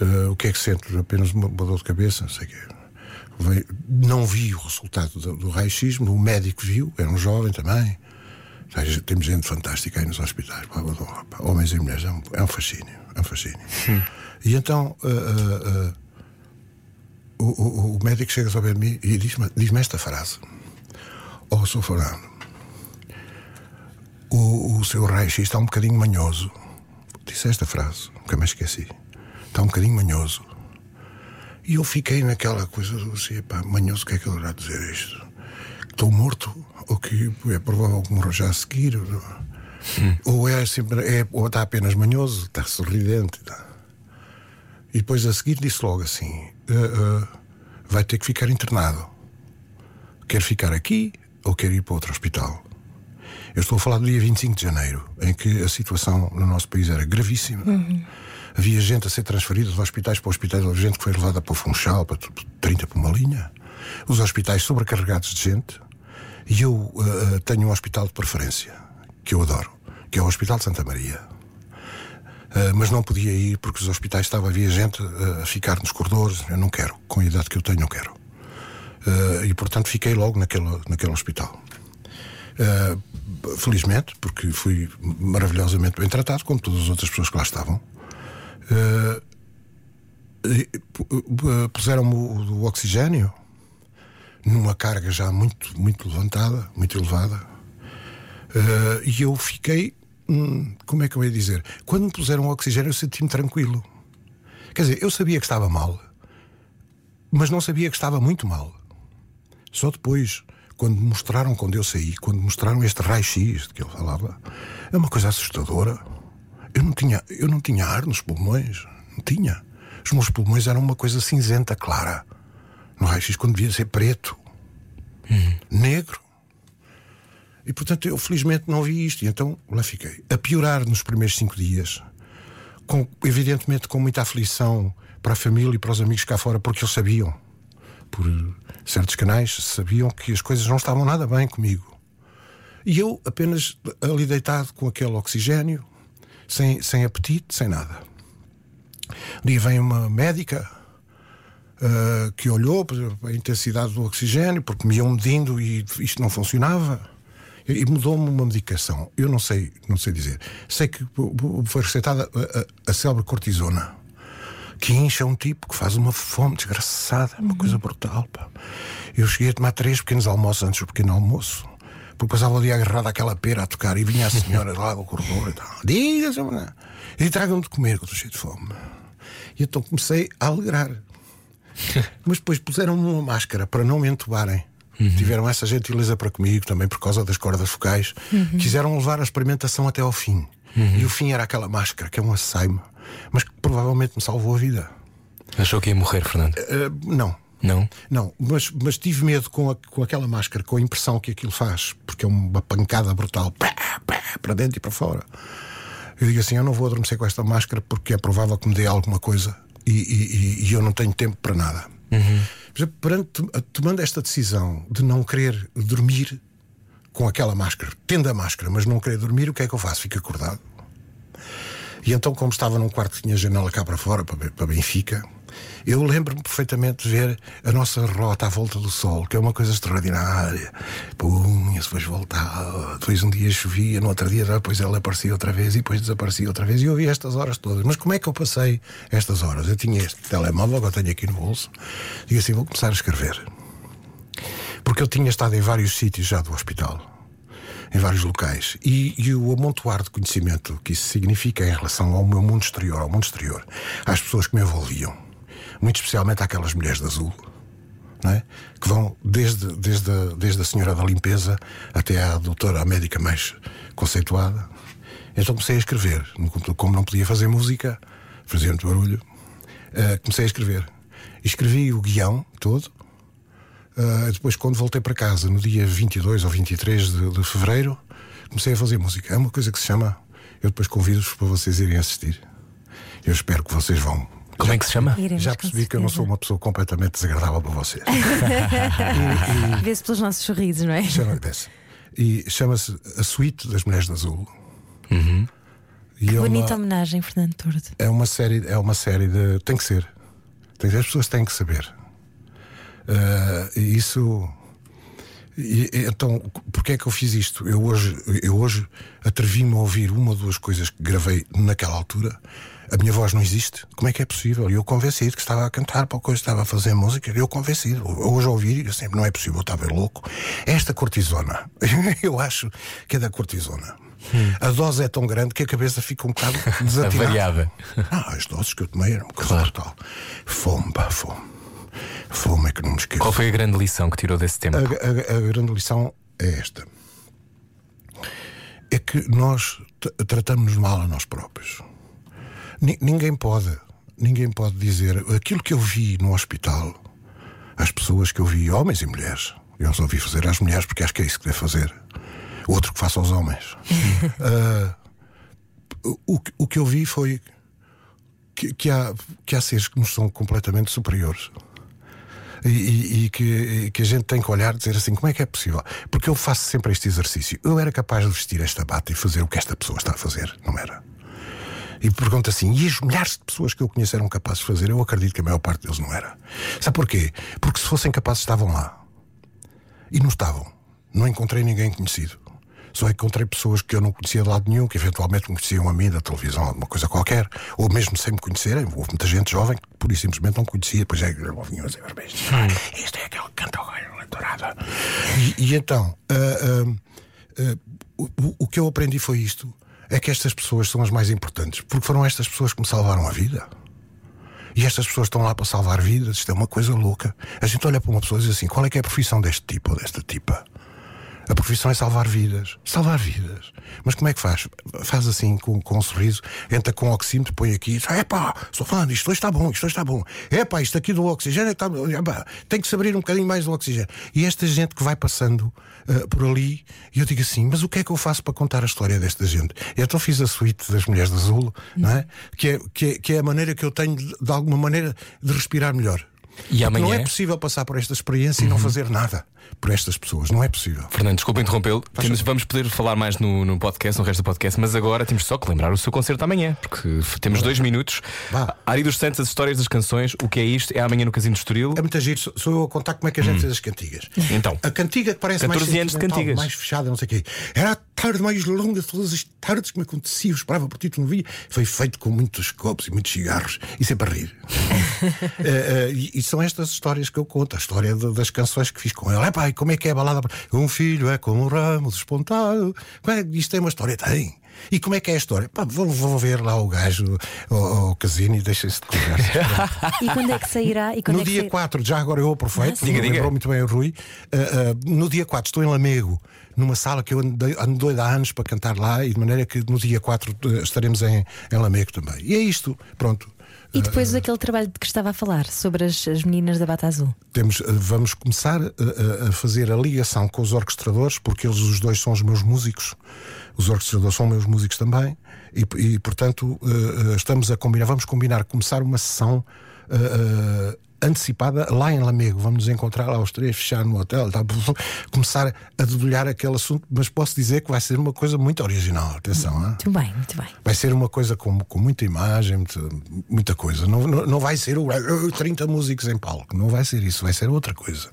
Eh, o que é que sento? Apenas uma, uma dor de cabeça, não sei o quê. Não vi o resultado do, do raio-x, o médico viu, era um jovem também. Temos gente fantástica aí nos hospitais, homens e mulheres, é um, é um fascínio, é um fascínio. E então eh, eh, eh, o, o- o médico chega de mim e diz-me diz esta frase: Oh, Sr. Fernando, o, o seu raio-x está um bocadinho manhoso. Disse esta frase, nunca me esqueci. Está um bocadinho manhoso. E eu fiquei naquela coisa assim, pá, manhoso, o que é que ele irá dizer isto? Estou morto? Ou que é provável que morra já a seguir? Ou, ou é sempre, é, ou está apenas manhoso, está sorridente. Tá? E depois a seguir disse logo assim: "Ah, ah, vai ter que ficar internado. Quer ficar aqui ou quer ir para outro hospital? Eu estou a falar do dia 25 de janeiro, em que a situação no nosso país era gravíssima. Havia gente a ser transferida de hospitais para hospitais, houve gente que foi levada para o Funchal, para tu- 30 para uma linha. Os hospitais sobrecarregados de gente. E eu ah, tenho um hospital de preferência, que eu adoro, que é o Hospital de Santa Maria. Uh, mas não podia ir porque os hospitais estava havia gente uh, a ficar nos corredores. Eu não quero, com a idade que eu tenho, não quero. Uh, e portanto fiquei logo naquele, naquele hospital. Uh, felizmente, porque fui maravilhosamente bem tratado, como todas as outras pessoas que lá estavam. Uh, pu- uh, Puseram-me o, o oxigênio numa carga já muito, muito levantada, muito elevada. Uh, e eu fiquei. hum, como é que eu ia dizer? Quando me puseram oxigênio, eu senti-me tranquilo. Quer dizer, eu sabia que estava mal, mas não sabia que estava muito mal. Só depois, quando mostraram, quando eu saí, quando mostraram este raio-x de que ele falava, é uma coisa assustadora. Eu não tinha, eu não tinha ar nos pulmões, não tinha. Os meus pulmões eram uma coisa cinzenta, clara. No raio-x, quando devia ser preto, negro. E portanto eu felizmente não vi isto, e então lá fiquei. A piorar nos primeiros cinco dias, com, evidentemente com muita aflição para a família e para os amigos cá fora, porque eles sabiam, por certos canais, sabiam que as coisas não estavam nada bem comigo. E eu apenas ali deitado com aquele oxigênio, sem, sem apetite, sem nada. Um dia vem uma médica ah, que olhou para a intensidade do oxigênio, porque me iam medindo e isto não funcionava. E mudou-me uma medicação. Eu não sei, não sei dizer. Sei que foi receitada a, a, a célebre cortisona, que incha um tipo que faz uma fome desgraçada, uma coisa brutal. Pá. Eu cheguei a tomar três pequenos almoços antes do pequeno almoço. Porque passava o dia agarrado àquela pera a tocar e vinha a senhora lá do corredor e tal. Diga, senhora. E tragam-me de comer, que eu estou cheio de fome. E então comecei a alegrar. [LAUGHS] Mas depois puseram-me uma máscara para não me entubarem. Tiveram essa gentileza para comigo também por causa das cordas focais. Quiseram levar a experimentação até ao fim. E o fim era aquela máscara, que é um assaime, mas que provavelmente me salvou a vida. Achou que ia morrer, Fernando? Uh, não. Não? Não, mas, mas tive medo com, a- com aquela máscara, com a impressão que aquilo faz, porque é uma pancada brutal pá, pá, para dentro e para fora. Eu digo assim: eu não vou adormecer com esta máscara porque é provável que me dê alguma coisa e, e- e eu não tenho tempo para nada. Exemplo, perante, tomando esta decisão de não querer dormir com aquela máscara, tendo a máscara, mas não querer dormir, o que é que eu faço? Fico acordado. E então, como estava num quarto que tinha janela cá para fora, para, para Benfica, eu lembro-me perfeitamente de ver a nossa rota à volta do sol, que é uma coisa extraordinária. Pum, e depois voltava. Depois um dia chovia, no outro dia depois ela aparecia outra vez e depois desaparecia outra vez. E eu vi estas horas todas. Mas como é que eu passei estas horas? Eu tinha este telemóvel eu tenho aqui no bolso. Digo assim: vou começar a escrever. Porque eu tinha estado em vários sítios já do hospital em vários locais. E, e o amontoar de conhecimento que isso significa em relação ao meu mundo exterior, ao mundo exterior, às pessoas que me envolviam, muito especialmente àquelas mulheres de azul. é? Que vão desde, desde, a, desde a senhora da limpeza até à doutora, a médica mais conceituada. Então comecei a escrever. Como não podia fazer música, fazia muito barulho, eh, comecei a escrever. Escrevi o guião todo, Uh, depois, quando voltei para casa, no dia 22 ou 23 de, de fevereiro, comecei a fazer música. É uma coisa que se chama. Eu depois convido-vos para vocês irem assistir. Eu espero que vocês vão. Como é que se chama? Iremos, Já percebi que eu não sou uma pessoa completamente desagradável para vocês. [LAUGHS] Vê-se pelos nossos sorrisos, não é? Chama-. E chama-se A Suíte das Mulheres de Azul. E é Bonita uma, homenagem, Fernando Tordo. é uma série, é uma série de. Que. Tem que ser. As pessoas têm que saber. E isso. e- então, porquê é que eu fiz isto? Eu hoje, eu hoje atrevi-me a ouvir uma ou duas coisas que gravei naquela altura. A minha voz não existe. Como é que é possível? E eu convencido que estava a cantar para coisa, estava a fazer música. Eu convencido. Hoje a ouvir, eu sempre, não é possível, eu estava louco. Esta cortisona, [LAUGHS] eu acho que é da cortisona. A dose é tão grande que a cabeça fica um bocado [LAUGHS] desatinada. Variada. Ah, as doses que eu tomei eram uma coisa brutal. Fome, pá, fome. É que não me esqueço. Qual foi a grande lição que tirou desse tempo? A, a- a grande lição é esta: é que nós t- tratamos-nos mal a nós próprios. Ni- ninguém pode, ninguém pode dizer aquilo que eu vi no hospital, as pessoas que eu vi, homens e mulheres. Eu resolvi fazer às mulheres porque acho que é isso que deve fazer. Outro que faça aos homens. [LAUGHS] Ah, o, que- o que eu vi foi que, que há, que há seres que nos são completamente superiores. E, e- que, que a gente tem que olhar e dizer assim: como é que é possível? Porque eu faço sempre este exercício. Eu era capaz de vestir esta bata e fazer o que esta pessoa está a fazer, não era? E pergunto assim: e as milhares de pessoas que eu conheço eram capazes de fazer? Eu acredito que a maior parte deles não era. Sabe porquê? Porque se fossem capazes, estavam lá. E não estavam. Não encontrei ninguém conhecido. Só encontrei pessoas que eu não conhecia de lado nenhum, que eventualmente me conheciam a mim da televisão, alguma coisa qualquer, ou mesmo sem me conhecerem. Houve muita gente jovem que pura e simplesmente não conhecia, depois é que vinham a dizer: "Mas isto é aquele que canta dourada. E, e então, ah, ah, o, o- o que eu aprendi foi isto: é que estas pessoas são as mais importantes, porque foram estas pessoas que me salvaram a vida. E estas pessoas estão lá para salvar vidas, isto é uma coisa louca. A gente olha para uma pessoa e diz assim: qual é que é a profissão deste tipo ou desta tipa? A profissão é salvar vidas. Salvar vidas. Mas como é que faz? Faz assim, com, com um sorriso, entra com oxímetro, põe aqui e diz: Epá, estou falando, isto hoje está bom, isto hoje está bom. Epá, isto aqui do oxigênio está. Epá, tem que se abrir um bocadinho mais do oxigênio. E esta gente que vai passando ah, por ali, e eu digo assim: mas o que é que eu faço para contar a história desta gente? E então fiz a suíte das Mulheres de Azul, não é? Que, é, que, é, que é a maneira que eu tenho, de, de alguma maneira, de respirar melhor. E amanhã? Não é possível passar por esta experiência e não fazer nada por estas pessoas. Não é possível. Fernando, desculpa interrompê-lo. Temos- Vamos poder falar mais no, no podcast, no resto do podcast, mas agora temos só que lembrar o seu concerto amanhã, porque f- temos dois minutos. Vá. Ari dos Santos, as histórias das canções, o que é isto? É amanhã no Casino de Estoril. É muito giro, sou- sou eu a contar como é que a gente fez as cantigas. Então. a cantiga que parece 14 mais anos de sentimental, cantigas. mais fechada, não sei o quê. Era a tarde mais longa de todas as tardes que me acontecia, eu esperava por ti, tu não via. Foi feito com muitos copos e muitos cigarros e sempre a rir. [LAUGHS] Eh, eh, e, e são estas histórias que eu conto, a história das canções que fiz com ele. É pai, como é que é a balada? Um filho é como um ramo despontado. Como é que isto tem uma história? Tem. E como é que é a história? Pá, vou, vou ver lá o gajo ao, casino e deixem-se de conversa. [LAUGHS] E quando é que sairá? E quando No é que dia sairá? 4, já agora eu aproveito, sim. Diga, lembrou diga. muito bem o Rui. Uh, uh, no dia 4 estou em Lamego, numa sala que eu andei, ando doido há anos para cantar lá, e de maneira que no dia 4 eh, estaremos em, em Lamego também. E é isto, pronto. E depois aquele trabalho de que estava a falar sobre as, as meninas da Bata Azul. Temos, eh, vamos começar a, a- a fazer a ligação com os orquestradores, porque eles os dois são os meus músicos, os orquestradores são meus músicos também, e, e, portanto eh, eh, estamos a combinar, vamos combinar começar uma sessão eh, eh, antecipada lá em Lamego. Vamos nos encontrar lá os três, fechar no hotel, tá, [LAUGHS] começar a debulhar aquele assunto, mas posso dizer que vai ser uma coisa muito original. Atenção, hein? Muito bem, muito bem. Vai ser uma coisa com, com muita imagem, muita, muita coisa. Não, não, não vai ser o, uh, 30 músicos em palco. Não vai ser isso, vai ser outra coisa.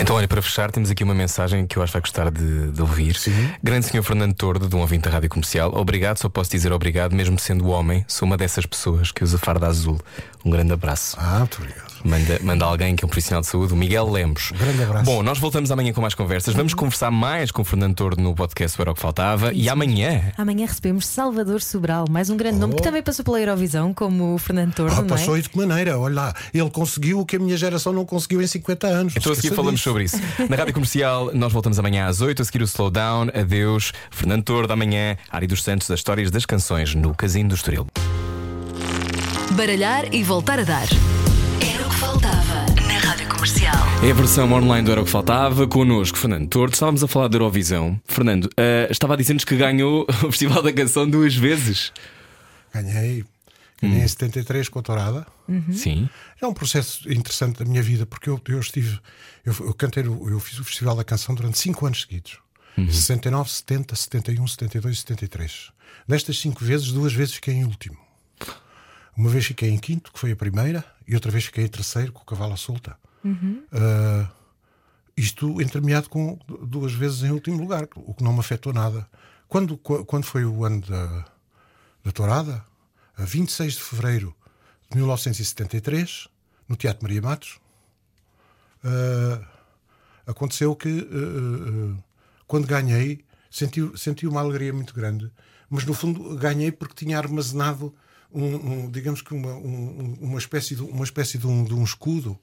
Então, olha, para fechar, temos aqui uma mensagem que eu acho que vai gostar de, de ouvir. Grande senhor Fernando Tordo, de um ouvinte da Rádio Comercial. Obrigado, só posso dizer obrigado, mesmo sendo homem. Sou uma dessas pessoas que usa farda azul. Um grande abraço. Ah, muito obrigado. Manda, manda alguém que é um profissional de saúde, o Miguel Lemos. grande abraço. Bom, nós voltamos amanhã com mais conversas. Vamos conversar mais com o Fernando Tordo no podcast Era o que Faltava. E amanhã. Amanhã recebemos Salvador Sobral, mais um grande nome que também passou pela Eurovisão, como o Fernando Tordo, Oh. Ah, não é? passou e de que maneira? Olha lá, ele conseguiu o que a minha geração não conseguiu em 50 anos. Então a seguir falamos disso. sobre isso. [LAUGHS] Na Rádio Comercial, nós voltamos amanhã às 8 a seguir o Slowdown. Adeus. Fernando Tordo, amanhã. Ari dos Santos, das histórias das canções no Casino do Estoril. Baralhar e voltar a dar. Comercial. É a versão online do Era o que Faltava. Connosco, Fernando Tordo. Estávamos a falar da Eurovisão. Fernando, ah, estava a dizer-nos que ganhou [LAUGHS] o Festival da Canção duas vezes. Ganhei, ganhei em 73 com a Tourada. Sim. É um processo interessante da minha vida, porque eu, eu estive. Eu, eu cantei, eu fiz o Festival da Canção durante 5 anos seguidos: 69, 70, 71, 72 e 73. Destas 5 vezes, duas vezes fiquei em último. Uma vez fiquei em quinto, que foi a primeira, e outra vez fiquei em terceiro, com o cavalo à solta. Ah, isto entremeado com duas vezes em último lugar, o que não me afetou nada. Quando, quando foi o ano da, da Tourada, a 26 de fevereiro de 1973, no Teatro Maria Matos, ah, aconteceu que ah, ah, quando ganhei senti, senti uma alegria muito grande, mas no fundo ganhei porque tinha armazenado um, um, digamos que uma, um- uma espécie de uma espécie de um, de um escudo,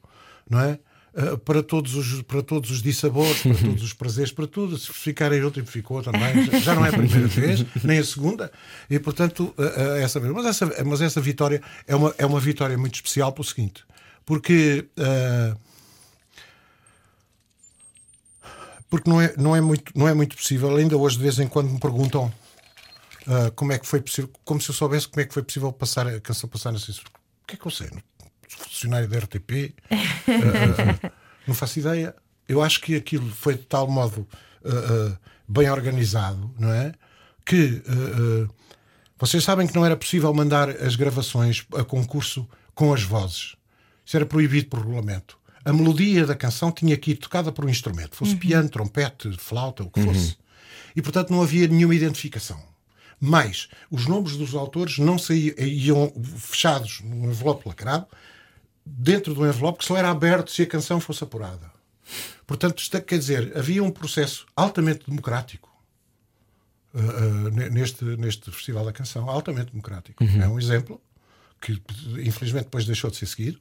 não é? Ah, para todos os para todos os dissabores, para [LAUGHS] todos os prazeres, para tudo. Se ficar em outro, ficou também. Já- Já não é a primeira [LAUGHS] vez, nem a segunda. E portanto ah, ah, essa vez. Mas essa mas essa vitória é uma é uma vitória muito especial pelo seguinte, porque porque não é, não, é muito, não é muito possível. Ainda hoje, de vez em quando, me perguntam como é que foi possível, como se eu soubesse como é que foi possível passar a canção passar. O que é que eu sei? Funcionário da RTP, ah, [LAUGHS] ah, não faço ideia. Eu acho que aquilo foi de tal modo ah, bem organizado, não é? Que vocês sabem que não era possível mandar as gravações a concurso com as vozes. Isso era proibido por regulamento. A melodia da canção tinha que ir tocada por um instrumento, fosse piano, trompete, flauta, o que fosse. E, portanto, não havia nenhuma identificação. Mas os nomes dos autores não saíam, iam fechados num envelope lacrado, dentro do envelope que só era aberto se a canção fosse apurada. Portanto, isto é- quer dizer, havia um processo altamente democrático uh, uh, ne- neste, neste Festival da Canção, altamente democrático. É um exemplo que, infelizmente, depois deixou de ser seguido.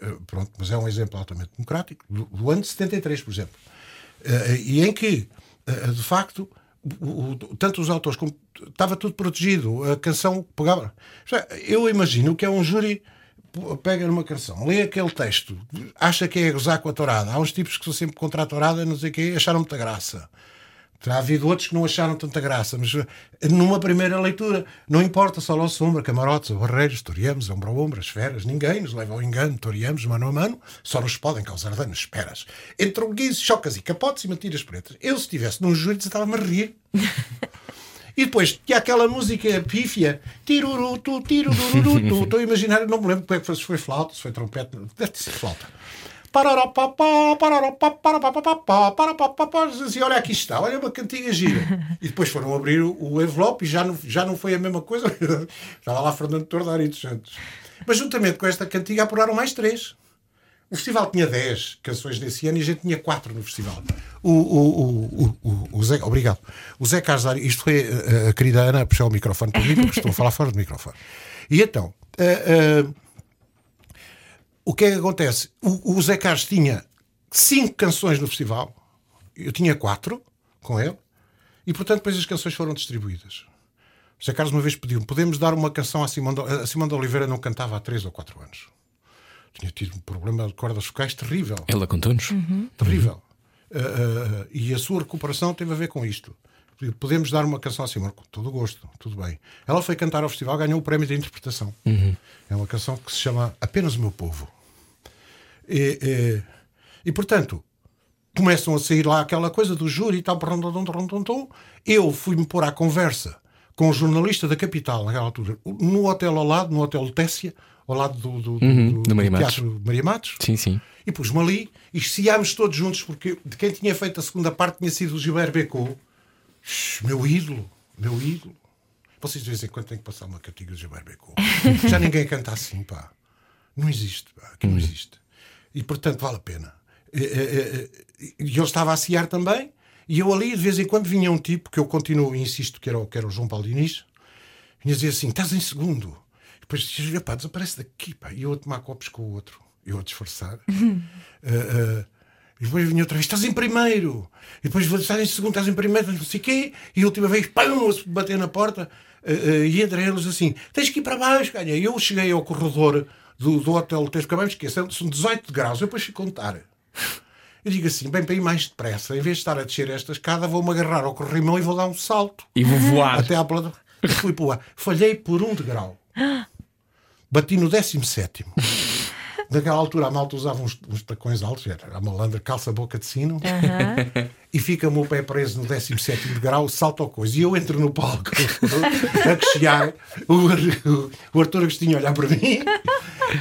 Uh, pronto, mas é um exemplo altamente democrático, do, do ano de 73, por exemplo. E em que, de facto, o- o- tanto os autores como estava tudo protegido, a canção pegava. Já, Eu imagino que é um júri pega numa canção, lê aquele texto, acha que é gozar com a tourada. Há uns tipos que são sempre contra a tourada, não sei o quê, acharam muita graça. Terá havido outros que não acharam tanta graça, mas eh, numa primeira leitura, não importa só ao sombra, camarotes, barreiros, toriamos, ombro a ombro, as feras, ninguém nos leva ao engano, toriamos, mano a mano, só nos podem causar danos, esperas. Entre guizes, chocas e capotes e mentiras pretas. Eu, se estivesse num júri, estava-me a rir. [LAUGHS] E depois tinha aquela música pífia, tiruru, tu, tirururu, tu. [LAUGHS] Estou a imaginar, não me lembro como é que foi, se foi flauta, se foi trompete, deve sido flauta. Pararapapá, pararapá, parapapapá, parapapapá, assim, olha aqui está, olha uma cantiga gira. E depois foram abrir o, o envelope e já não, já não foi a mesma coisa. [LAUGHS] Estava lá Fernando Tordari dos Santos. Mas juntamente com esta cantiga apuraram mais três. O festival tinha 10 canções nesse ano e a gente tinha 4 no festival. O, o, o, o, Zé, obrigado. O Zé Carlos Dari, isto foi a, a querida Ana a puxar o microfone para mim, porque estou a falar fora do microfone. E então, eh, eh, o que é que acontece? O, Zé Carlos tinha 5 canções no festival, eu tinha 4, com ele, e portanto depois as canções foram distribuídas. O José Carlos uma vez pediu podemos dar uma canção a Simão de Oliveira não cantava há 3 ou 4 anos. Tinha tido um problema de cordas vocais terrível. Ela contou-nos. Terrível. Uh, uh, e a sua recuperação teve a ver com isto. Podemos dar uma canção assim, com todo o gosto, tudo bem. Ela foi cantar ao festival, ganhou o prémio de interpretação. É uma canção que se chama Apenas o Meu Povo. E, e, e, portanto, começam a sair lá aquela coisa do júri e tal. Eu fui-me pôr à conversa com o jornalista da capital, naquela altura, no hotel ao lado, no hotel Tessia, ao lado do, do, Uhum, do- do Maria do Matos. Teatro Maria Matos. Sim, sim. E pus-me ali e chiámos todos juntos, porque de quem tinha feito a segunda parte tinha sido o Gilberto Becot. Meu ídolo, meu ídolo. Vocês de vez em quando têm que passar uma cantiga do Gilberto Becot. [LAUGHS] Já ninguém canta assim, pá. Não existe, pá. Aqui não existe. E portanto vale a pena. E, e, e, e ele estava a ciar também, e eu ali de vez em quando vinha um tipo, que eu continuo e insisto que era, o- que era o João Paulo Diniz, vinha dizer assim: estás em segundo. Depois dizia, pá, desaparece daqui, pá. E eu a tomar copos com o outro, eu a disfarçar. Ah, [LAUGHS] ah, e depois vinha outra vez, estás em primeiro. E depois estás em segundo, estás em primeiro, não sei o quê. E a última vez, pum, a bater na porta. ah, e entre eles assim, tens que ir para baixo, ganha. E eu cheguei ao corredor do, do hotel, tens que me esquecer, são 18 graus. Eu depois fui contar. Eu digo assim, bem, para ir mais depressa, em vez de estar a descer esta escada, vou-me agarrar ao corrimão e vou dar um salto. E vou voar. Até à plataforma. Fui para o ar. Falhei por um degrau. [GASPS] Bati no 17. [LAUGHS] Naquela altura a malta usava uns, uns tacões altos, era a malandra, calça boca de sino, e fica-me o pé preso no 17 degrau, salto ao coisa. E eu entro no palco [LAUGHS] a cochear, o, o, o Arthur Agostinho a olhar para mim,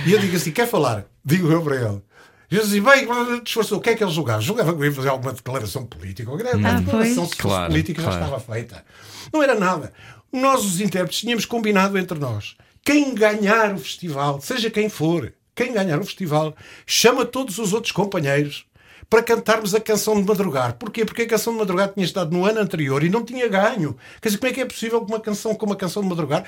e eu digo assim: quer falar? Digo eu para ele. E eu disse, bem, disfarçou, o que é que ele jogava? Jogava que eu ia fazer alguma declaração política. Ou grande Ah, declaração Claro, política já claro. estava feita. Não era nada. Nós, os intérpretes, tínhamos combinado entre nós. Quem ganhar o festival, seja quem for, quem ganhar o festival, chama todos os outros companheiros para cantarmos a canção de madrugar. Porquê? Porque a canção de madrugar tinha estado no ano anterior e não tinha ganho. Quer dizer, como é que é possível que uma canção como a canção de madrugar,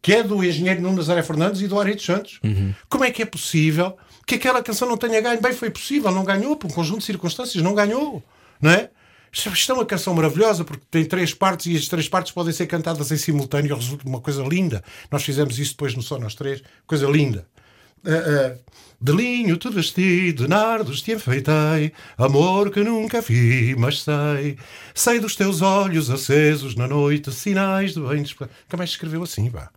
que é do engenheiro Nuno Nazaré Fernandes e do Ari dos Santos, como é que é possível que aquela canção não tenha ganho? Bem, foi possível, não ganhou, por um conjunto de circunstâncias, não ganhou. Não é? Isto é uma canção maravilhosa porque tem três partes e as três partes podem ser cantadas em simultâneo resulta uma coisa linda. Nós fizemos isso depois no Só Nós Três, coisa linda. Ah, ah, de linho te vesti, de nardos te enfeitei, amor que nunca vi, mas sei. Sei dos teus olhos acesos na noite, sinais de bem despertar. Nunca mais se escreveu assim, pá.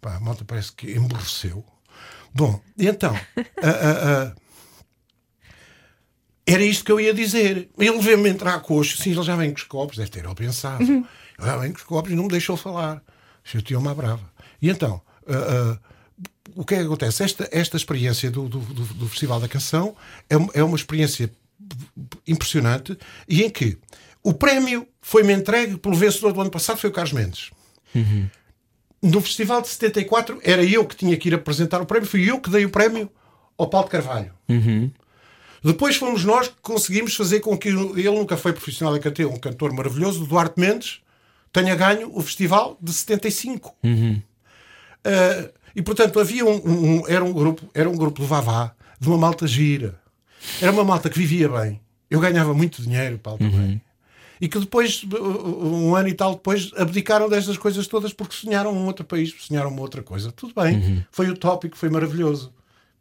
Pá, a malta parece que emborreceu. Bom, então, [LAUGHS] ah, era isto que eu ia dizer. Ele veio-me entrar a coxo, sim, ele já vem com os copos, deve ter pensado. Ele já vem com os copos e não me deixou falar. Chateou-me à brava. E então, ah, ah, o que é que acontece? Esta, esta experiência do, do, do- Festival da Canção é, uma- é uma experiência impressionante e em que o prémio foi-me entregue pelo vencedor do ano passado, foi o Carlos Mendes. No Festival de 74 era eu que tinha que ir apresentar o prémio, fui eu que dei o prémio ao Paulo de Carvalho. Depois fomos nós que conseguimos fazer com que ele nunca foi profissional em cantor, um cantor maravilhoso, o Duarte Mendes, tenha ganho o festival de 75. Uh, e portanto havia um, um- era um grupo, era um grupo de vavá, de uma malta gira. Era uma malta que vivia bem. Eu ganhava muito dinheiro, Paulo, também. E que depois, uh, um ano e tal depois, abdicaram destas coisas todas porque sonharam um outro país, sonharam uma outra coisa. Tudo bem, foi utópico, foi maravilhoso.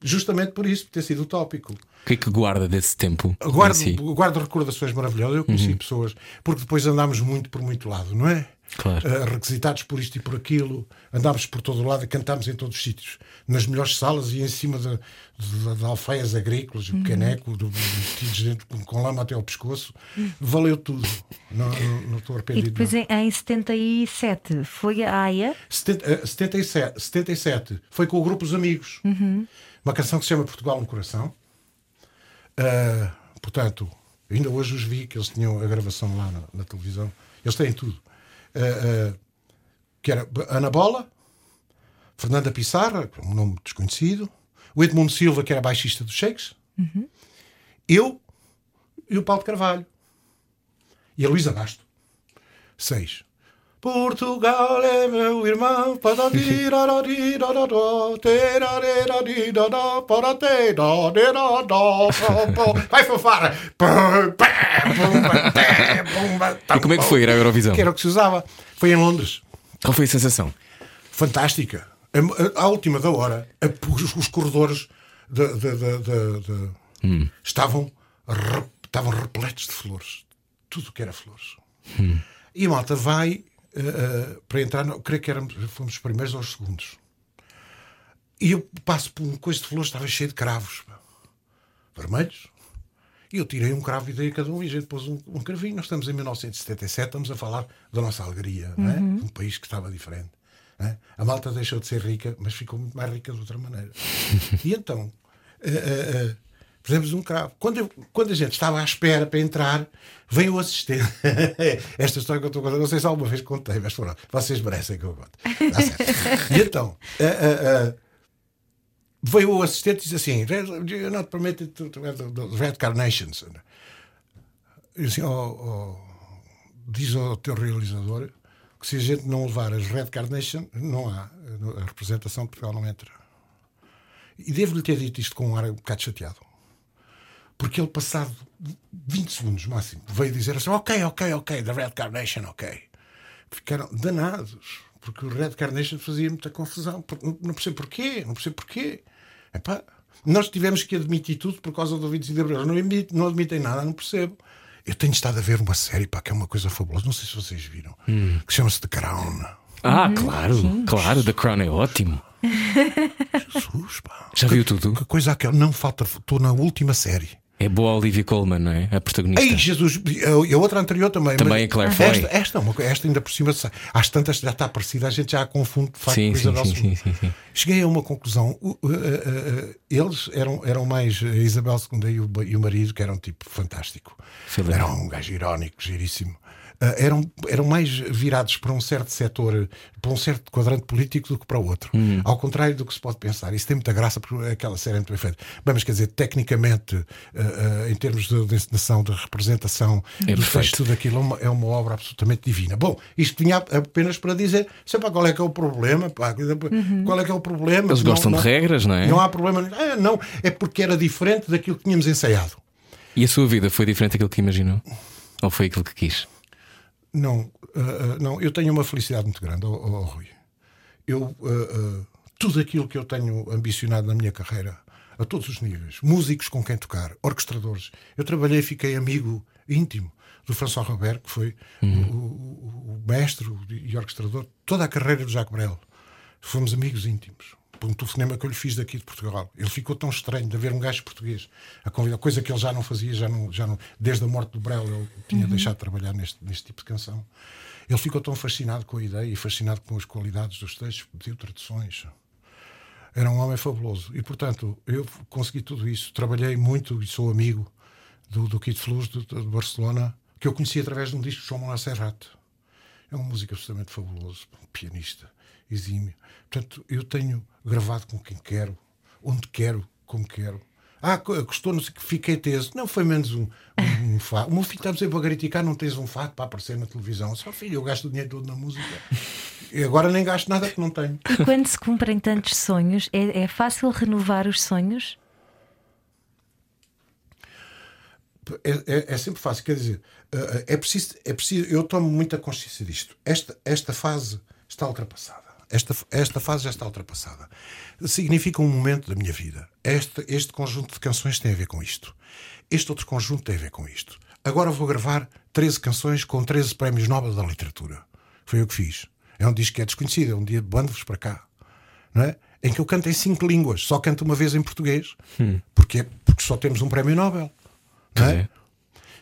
Justamente por isso, por ter sido utópico. O que é que guarda desse tempo? em Guardo, si? guardo recordações maravilhosas. Eu conheci pessoas, porque depois andámos muito por muito lado, não é? Claro. Ah, requisitados por isto e por aquilo, andámos por todo o lado e cantámos em todos os sítios, nas melhores salas e em cima de, de, de alfaias agrícolas, o caneco, do- metidos dentro com, com lama até ao pescoço. Valeu tudo. Não, não, não estou E arrependido. depois não. em, em 77 foi a AIA. 70, eh, 77, 77 foi com o grupo Os Amigos. Uma canção que se chama Portugal no Coração. Ah, portanto, ainda hoje os vi que eles tinham a gravação lá na, na televisão. Eles têm tudo. Ah, ah, que era Ana Bola, Fernanda Pissarra, um nome desconhecido, o Edmundo Silva, que era baixista dos Shakes, eu e o Paulo de Carvalho. E a Luísa Basto. Seis. Portugal é meu irmão. Vai fofar. E como é que foi ir à Eurovisão? Que era o que se usava. Foi em Londres. Qual foi a sensação? Fantástica. À última da hora, os, corredores de- de- de- de- estavam, re- estavam repletos de flores. Tudo o que era flores. E a malta vai eh, para entrar, não, creio que éramos, fomos os primeiros ou os segundos. E eu passo por um coisa de flores, estava cheio de cravos vermelhos. E eu tirei um cravo e dei a cada um e a gente pôs um, um cravinho. Nós estamos em 1977, estamos a falar da nossa alegria, não é? Um país que estava diferente. é? A malta deixou de ser rica, mas ficou muito mais rica de outra maneira. [LAUGHS] e então, eh, eh, fizemos um cravo. Quando, eu- quando a gente estava à espera para entrar, vem o assistente. [LAUGHS] Esta história que eu estou contando, não sei se alguma vez contei, mas pronto, vocês merecem que eu conte. Certo. E então, eh, eh, eh, veio o assistente e disse assim: You're not permitted to, to have the, the red carnations. E assim, oh, oh, diz ao teu realizador que se a gente não levar as red carnation, não há. A representação de Portugal não entra. E devo-lhe ter dito isto com um ar um bocado chateado. Porque ele, passado 20 segundos máximo, veio dizer assim: Ok, ok, ok, the red carnation, ok. Ficaram danados. Porque o Red Carnation fazia muita confusão. Não percebo porquê. Não percebo porquê. Epá, nós tivemos que admitir tudo por causa do 25 de Abril. Eles Não, admit- não admitem nada, não percebo. Eu tenho estado a ver uma série pá, que é uma coisa fabulosa. Não sei se vocês viram. Que chama-se The Crown. Ah, claro, claro, The Crown é ótimo. Jesus, pá. Já viu tudo? Que coisa aquela. Não falta. Estou na última série. É boa a Olivia Colman, não é? A protagonista. Ei, Jesus, e a outra anterior também. Também a Claire Foy. esta, esta, é uma esta ainda por cima, às tantas já está parecida, a gente já a confunde de facto Sim, sim, sim, sim, sim. Cheguei a uma conclusão. Uh, uh, uh, eles eram, eram mais a Isabel II e o, e o marido, que eram tipo fantástico. Filipe. Era um gajo irónico, giríssimo. Uh, eram, eram mais virados para um certo setor, para um certo quadrante político do que para o outro. Hum. Ao contrário do que se pode pensar. Isso tem muita graça porque aquela série é muito bem feita. Mas quer dizer, tecnicamente, uh, uh, em termos de, de encenação, de representação, É do texto, tudo aquilo é uma, é uma obra absolutamente divina. Bom, isto tinha apenas para dizer, sei pá, qual é que é o problema? pá, qual é que é o problema? Eles Não- gostam de não- regras, não é? Não há problema. Ah, não, é porque era diferente daquilo que tínhamos ensaiado. E a sua vida foi diferente daquilo que imaginou? Ou foi aquilo que quis? Não, ah, ah, não, eu tenho uma felicidade muito grande, ó, ó, Rui. Eu, ah, ah, tudo aquilo que eu tenho ambicionado na minha carreira, a todos os níveis, músicos com quem tocar, orquestradores. Eu trabalhei e fiquei amigo íntimo do François Robert, que foi o, o- o mestre e orquestrador, toda a carreira do Jacques Brel. Fomos amigos íntimos. Por um telefonema que eu lhe fiz daqui de Portugal. Ele ficou tão estranho de haver um gajo português a convidar, coisa que ele já não fazia, já não, já não, desde a morte do Brel, ele tinha deixado de trabalhar neste, neste tipo de canção. Ele ficou tão fascinado com a ideia e fascinado com as qualidades dos textos, pediu traduções. Era um homem fabuloso. E, portanto, eu consegui tudo isso. Trabalhei muito e sou amigo do, do Kid Flus de, de Barcelona, que eu conheci através de um disco de João Manuel Serrat. É um músico absolutamente fabuloso, um pianista, exímio. Portanto, eu tenho gravado com quem quero, onde quero, como quero. Ah, co- gostou, não sei o que, fiquei teso. Não foi menos um, um, um fato. O meu filho está a dizer para criticar, não tens um fato para aparecer na televisão. Só filho, eu gasto o dinheiro todo na música. E agora nem gasto nada que não tenho. E quando se cumprem tantos sonhos, é, é fácil renovar os sonhos? É, é- é sempre fácil, quer dizer, eh, é preciso, é preciso, eu tomo muita consciência disto. Esta, esta fase está ultrapassada. Esta, esta fase já está ultrapassada. Significa um momento da minha vida. Este, este conjunto de canções tem a ver com isto. Este outro conjunto tem a ver com isto. Agora vou gravar 13 canções com 13 prémios Nobel da Literatura. Foi o que fiz. É um disco que é desconhecido, é um dia de bando-vos para cá. Não é? Em que eu canto em cinco línguas, só canto uma vez em português. Porque, porque só temos um prémio Nobel. Não é? é.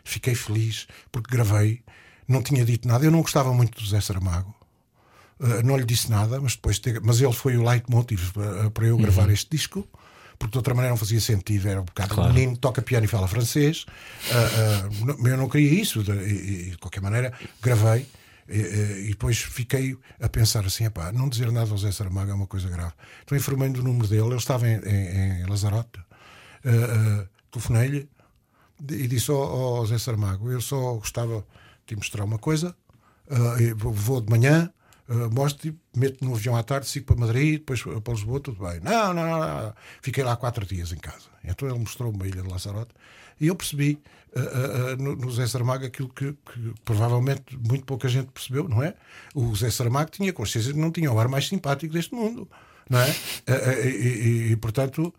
Fiquei feliz porque gravei, não tinha dito nada. Eu não gostava muito do Zé Saramago, Uh, não lhe disse nada, mas depois mas ele foi o leitmotiv para, para eu gravar este disco. Porque de outra maneira não fazia sentido, era um bocado Claro. um menino toca piano e fala francês. Uh, uh, eu não queria isso, de, e- de qualquer maneira, gravei e, e- depois fiquei a pensar assim: epá, não dizer nada ao Zé Saramago é uma coisa grave. Então informei-me do número dele, ele estava em, em, em Lazarote, telefonei-lhe e disse ao, ao Zé Saramago: Eu só gostava de te mostrar uma coisa. vou de manhã, ah, mostro-te, meto no avião à tarde, sigo para Madrid, depois para Lisboa, tudo bem. Não, não, não, não. Fiquei lá quatro dias em casa. Então ele mostrou-me uma ilha de Lanzarote e eu percebi ah, ah, no, no Zé Saramago aquilo que, que provavelmente muito pouca gente percebeu, não é? O Zé Saramago tinha consciência que não tinha o ar mais simpático deste mundo, não é? E, e- e, portanto,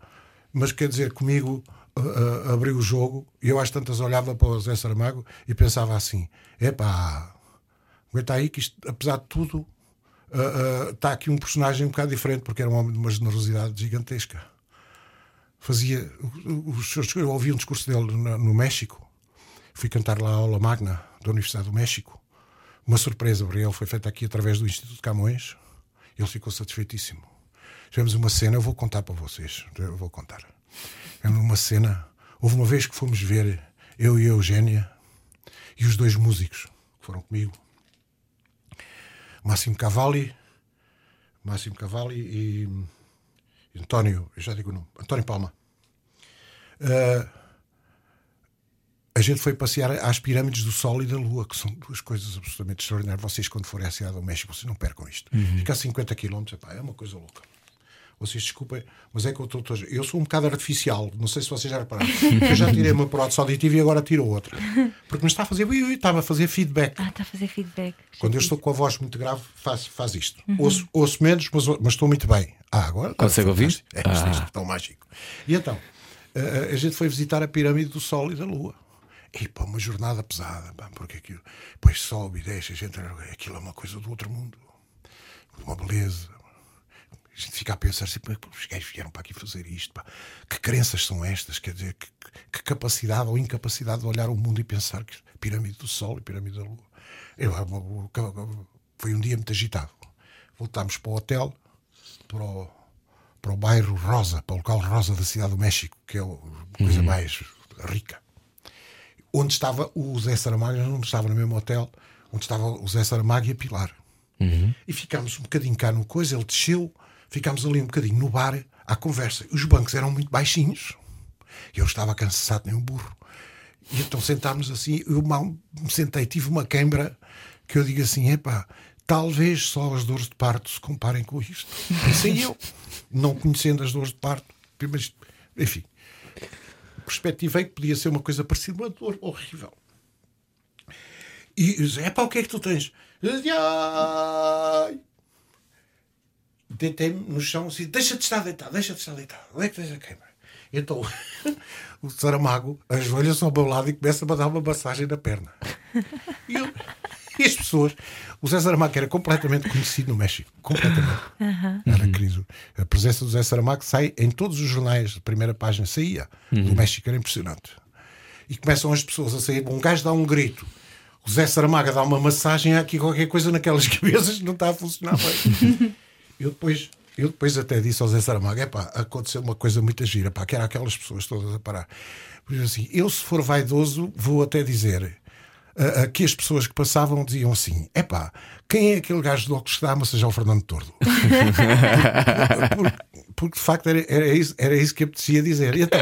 mas quer dizer, comigo ah, abriu o jogo e eu às tantas olhava para o Zé Saramago e pensava assim: epá, aguenta aí que isto, apesar de tudo, ah, ah, está aqui um personagem um bocado diferente, porque era um homem de uma generosidade gigantesca. Fazia. os Eu ouvi um discurso dele no, no México, fui cantar lá a aula magna da Universidade do México. Uma surpresa para ele foi feita aqui através do Instituto Camões. Ele ficou satisfeitíssimo. Tivemos uma cena, eu vou contar para vocês. Eu vou contar. Tivemos uma cena. Houve uma vez que fomos ver eu e a Eugénia e os dois músicos que foram comigo. Máximo Cavalli, Máximo Cavalli e, e António, eu já digo o nome, António Palma. Ah, a gente foi passear às pirâmides do Sol e da Lua, que são duas coisas absolutamente extraordinárias. Vocês, quando forem à cidade do México, vocês não percam isto. Fica a 50 km, é uma coisa louca. Vocês desculpem, mas é que eu estou. Eu sou um bocado artificial, não sei se vocês já repararam. [LAUGHS] Eu já tirei uma prótese auditiva e agora tiro outra. Porque me está a fazer. ui, ui, Estava a fazer feedback. Ah, está a fazer feedback. Quando eu estou com a voz muito grave, faz, faz isto. Ouço, ouço menos, mas, mas estou muito bem. Ah, agora. Consegue ouvir? É, Ah. isto é tão mágico. E então, a, a gente foi visitar a pirâmide do Sol e da Lua. E pá, uma jornada pesada, pá, porque aquilo. Depois sobe e deixa, a gente. Aquilo é uma coisa do outro mundo. Uma beleza. A gente fica a pensar assim, "Pá, os gajos vieram para aqui fazer isto. pá. Que crenças são estas? Quer dizer, que, que- capacidade ou incapacidade de olhar o mundo e pensar que pirâmide do Sol e pirâmide da Lua. Eu, eu- foi um dia muito agitado. Voltámos para o hotel, para o, para o bairro Rosa, para o local Rosa da Cidade do México, que é a coisa mais rica. Onde estava o Zé Saramago, não estava no mesmo hotel, onde estava o Zé Saramago e a Pilar. E ficámos um bocadinho cá no coisa, ele desceu, ficámos ali um bocadinho no bar, à conversa. Os bancos eram muito baixinhos. Eu estava cansado, nem um burro. E então sentámos assim, eu mal me sentei, tive uma queimbra que eu digo assim: epá, talvez só as dores de parto se comparem com isto. Pensei eu, não conhecendo as dores de parto, mas enfim, perspectivei que podia ser uma coisa parecida, uma dor horrível. E disse: epá, o que é que tu tens? Ai! Deitei-me no chão assim: deixa-te estar deitado, deixa-te estar deitado. Onde é que tens a queima? Então [LAUGHS] o Saramago ajoelha-se ao meu lado e começa-me a dar uma massagem na perna. E, eu- e as pessoas. O Zé Saramago era completamente conhecido no México. Completamente. Era querido. A presença do Zé Saramago sai em todos os jornais, a primeira página saía. Do México era impressionante. E começam as pessoas a sair. Um gajo dá um grito. O Zé Saramago dá uma massagem. Há aqui qualquer coisa naquelas [LAUGHS] cabeças que não está a funcionar bem. [LAUGHS] Eu depois, eu depois até disse ao Zé Saramago: é pá, aconteceu uma coisa muito gira, pá, que era aquelas pessoas todas a parar. Por isso, assim, eu, se for vaidoso, vou até dizer ah, que as pessoas que passavam diziam assim: é pá, quem é aquele gajo de óculos que dá, mas seja o Fernando Tordo? [LAUGHS] porque, porque, de facto era, era, isso, era isso que apetecia dizer. E então,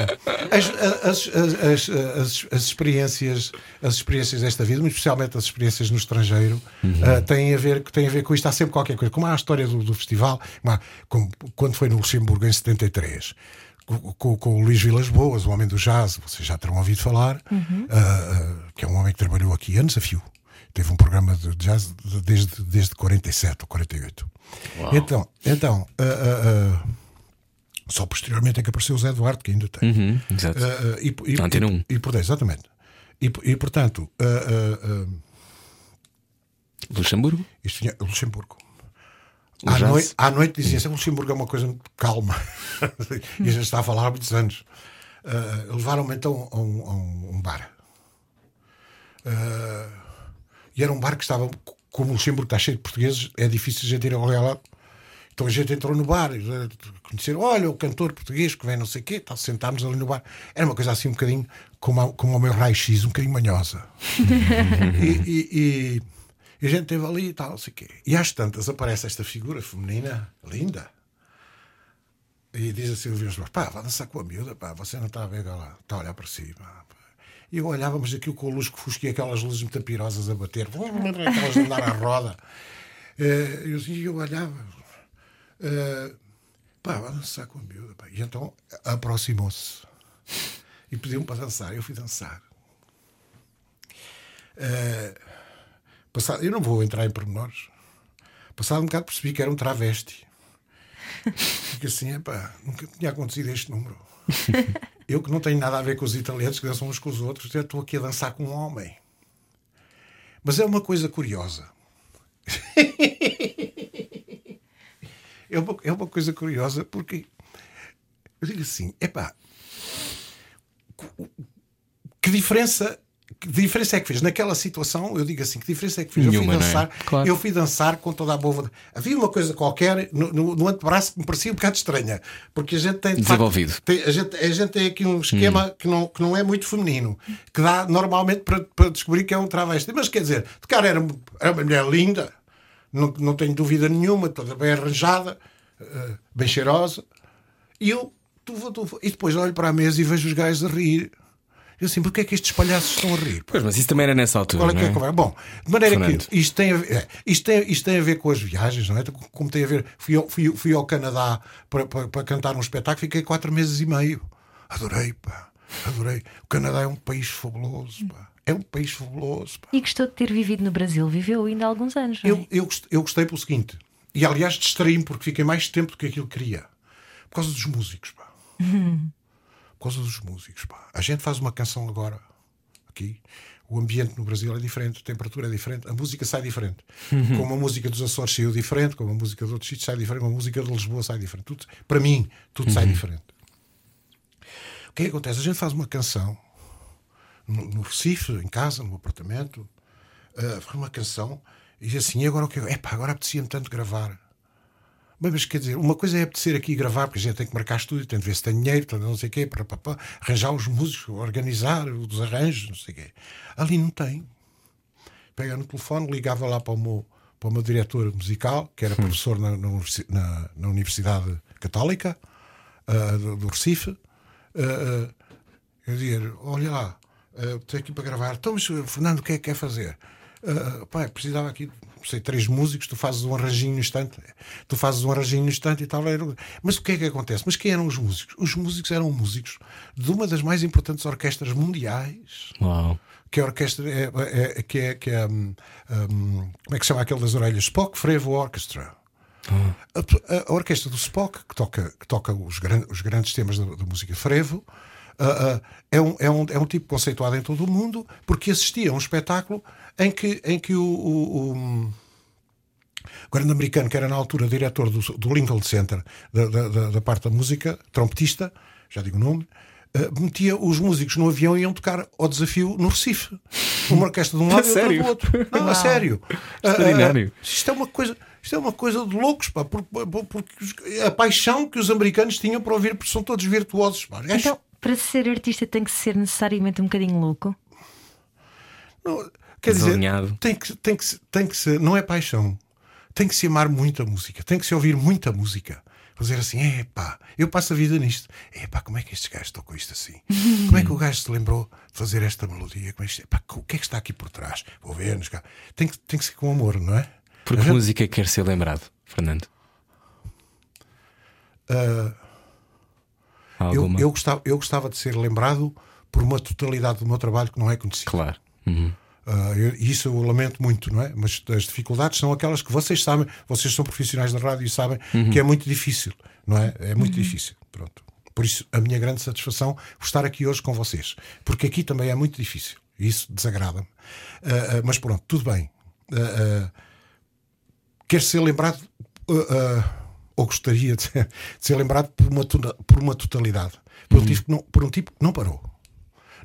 as, as, as, as, as- as experiências, as experiências desta vida, muito especialmente as experiências no estrangeiro, ah, têm, a ver, têm a ver com isto. Há sempre qualquer coisa. Como há a história do, do festival, como quando foi no Luxemburgo em 73. Com, com- o Luís Vilas Boas, o homem do jazz, vocês já terão ouvido falar, ah, ah, que é um homem que trabalhou aqui anos a fio. Teve um programa de jazz de- desde, desde 47 ou 48. Então, então ah, ah, ah, só posteriormente é que apareceu o Zé Eduardo, que ainda tem. Uhum, exato. Ah, e, e, Antena e, um. e, por- exatamente. E, e portanto, Luxemburgo? isto tinha Luxemburgo. À à noite dizia sempre Luxemburgo é uma coisa muito calma. [LAUGHS] e a gente está a falar há muitos anos. Ah, Levaram-me então a um, a um- bar. Ah, e era um bar que estava, como o Luxemburgo está cheio de portugueses, é difícil a gente ir ao lá. Então a gente entrou no bar, e, eh, conheceram, olha, o cantor português que vem não sei o quê, tal, sentámos ali no bar. Era uma coisa assim um bocadinho como, a- como o meu raio-x, um bocadinho manhosa. [LAUGHS] e, e- e- e a gente esteve ali e tal, não sei o quê. E às tantas aparece esta figura feminina, linda. E diz assim, ouviu pá, vai dançar com a miúda, pá, você não está a ver ela, está a olhar para pá. E eu olhava, mas aquilo com a luz que fusquia, aquelas luzes muito a bater, [LAUGHS] aquelas de andar à roda. Eh, eu, e eu olhava, eh, pá, vai dançar com a miúda. Pá. E então aproximou-se e pediu-me para dançar. Eu fui dançar. Eh, passado, eu não vou entrar em pormenores. Passado um bocado percebi que era um travesti. [LAUGHS] Fico assim, epá, nunca tinha acontecido este número. [LAUGHS] Eu que não tenho nada a ver com os italianos que dançam uns com os outros, eu estou aqui a dançar com um homem. Mas é uma coisa curiosa. [LAUGHS] é, uma, é uma coisa curiosa porque eu digo assim, epá, que diferença que diferença é que fez? Naquela situação, eu digo assim, que diferença é que fez? Nenhuma, eu fui é? dançar, Claro. eu fui dançar com toda a boa Havia uma coisa qualquer no, no, no antebraço que me parecia um bocado estranha, porque a gente tem de facto, Desenvolvido. tem- a, gente, a gente tem aqui um esquema que, não, que não é muito feminino, que dá normalmente para, para descobrir que é um travesti. Mas quer dizer, de cara era, era uma mulher linda, não, não tenho dúvida nenhuma, toda bem arranjada, eh, bem cheirosa. E eu, e depois olho para a mesa e vejo os gajos a rir. Eu assim, porque é que estes palhaços estão a rir? Pois, mas isso também era nessa altura. Qual é que é conversa? Bom, de maneira Fernando. que isto tem, a ver, é, isto, tem, isto tem a ver com as viagens, não é? Como tem a ver. Fui ao, fui, fui ao Canadá para, para, para cantar um espetáculo, fiquei quatro meses e meio. Adorei, pá, adorei. O Canadá é um país fabuloso, pá. É um país fabuloso, pá. E gostou de ter vivido no Brasil? Viveu ainda há alguns anos. não é? Eu, eu, eu gostei pelo seguinte, e aliás distraí-me porque fiquei mais tempo do que aquilo que queria. Por causa dos músicos, pá. [LAUGHS] Por causa dos músicos, pá. A gente faz uma canção agora, aqui. O ambiente no Brasil é diferente, a temperatura é diferente, a música sai diferente. Como a música dos Açores saiu diferente, como a música de outros sítios sai diferente, como a música de Lisboa sai diferente. Tudo, para mim, tudo sai diferente. O que é que acontece? A gente faz uma canção no, no Recife, em casa, no apartamento, uh, faz uma canção e diz assim: e agora o que é? Epá, agora apetecia-me tanto gravar. Bem, mas quer dizer, uma coisa é apetecer aqui gravar, porque a gente tem que marcar estúdio, tem de ver se tem dinheiro, não sei o quê, para, para, para, arranjar os músicos, organizar os arranjos, não sei o quê. Ali não tem. Pega no telefone, ligava lá para o meu, para o meu diretor musical, que era professor na, na, na- Universidade Católica ah, do, do Recife. ah, ah, eu dizia: Olha lá, estou aqui para gravar. Então, mas Fernando, o que é que quer fazer? Ah, pai, precisava aqui, sei, três músicos, tu fazes um arranjinho no instante, tu fazes um arranjinho no instante e tal. Mas o que é que acontece? Mas quem eram os músicos? Os músicos eram músicos de uma das mais importantes orquestras mundiais Uau. que é a orquestra é, é- que é, que é hum, hum, como é que se chama aquele das orelhas? Spock Frevo Orchestra. A, a- a orquestra do Spock, que toca, que toca os, gran- os grandes temas da, da música frevo, ah, ah, é, um, é, um, é um tipo conceituado em todo o mundo, porque assistia a um espetáculo em que, em que o, o- o- o grande americano, que era na altura diretor do, do Lincoln Center, da, da- da- parte da música, trompetista, já digo o nome, eh, metia os músicos no avião e iam tocar ao desafio no Recife. Uma orquestra de um [LAUGHS] lado e outra do outro. Não, a sério. Extraordinário. Ah, ah, isto é uma coisa. Isto é uma coisa de loucos, pá, porque, porque a paixão que os americanos tinham para ouvir, porque são todos virtuosos. Pá. Então, para ser artista tem que ser necessariamente um bocadinho louco. Não, quer dizer, tem que, tem, que, se- tem que ser, não é paixão, tem que se amar muito a música, tem que se ouvir muita música. Fazer assim, epá, eu passo a vida nisto. Epá, como é que estes gajos tocam isto assim? Como é que o [LAUGHS] gajo se lembrou de fazer esta melodia? Como é que, epá, o que é que está aqui por trás? Vou ver, nos cá. tem que, tem que ser com amor, não é? Porque gente- música quer ser lembrado, Fernando? Há eu, eu, gostava, eu gostava de ser lembrado por uma totalidade do meu trabalho que não é conhecida. Claro. Uhum. E isso eu lamento muito, não é? Mas as dificuldades são aquelas que vocês sabem, vocês são profissionais da rádio e sabem Uhum. que é muito difícil, não é? É muito difícil. Pronto. Por isso, a minha grande satisfação por estar aqui hoje com vocês, porque aqui também é muito difícil isso desagrada-me. Ah, ah, mas pronto, tudo bem. Ah, quer ser lembrado, uh, uh, ou gostaria de ser, de ser lembrado por uma, por uma totalidade, por, um tipo que não, por um tipo que não parou,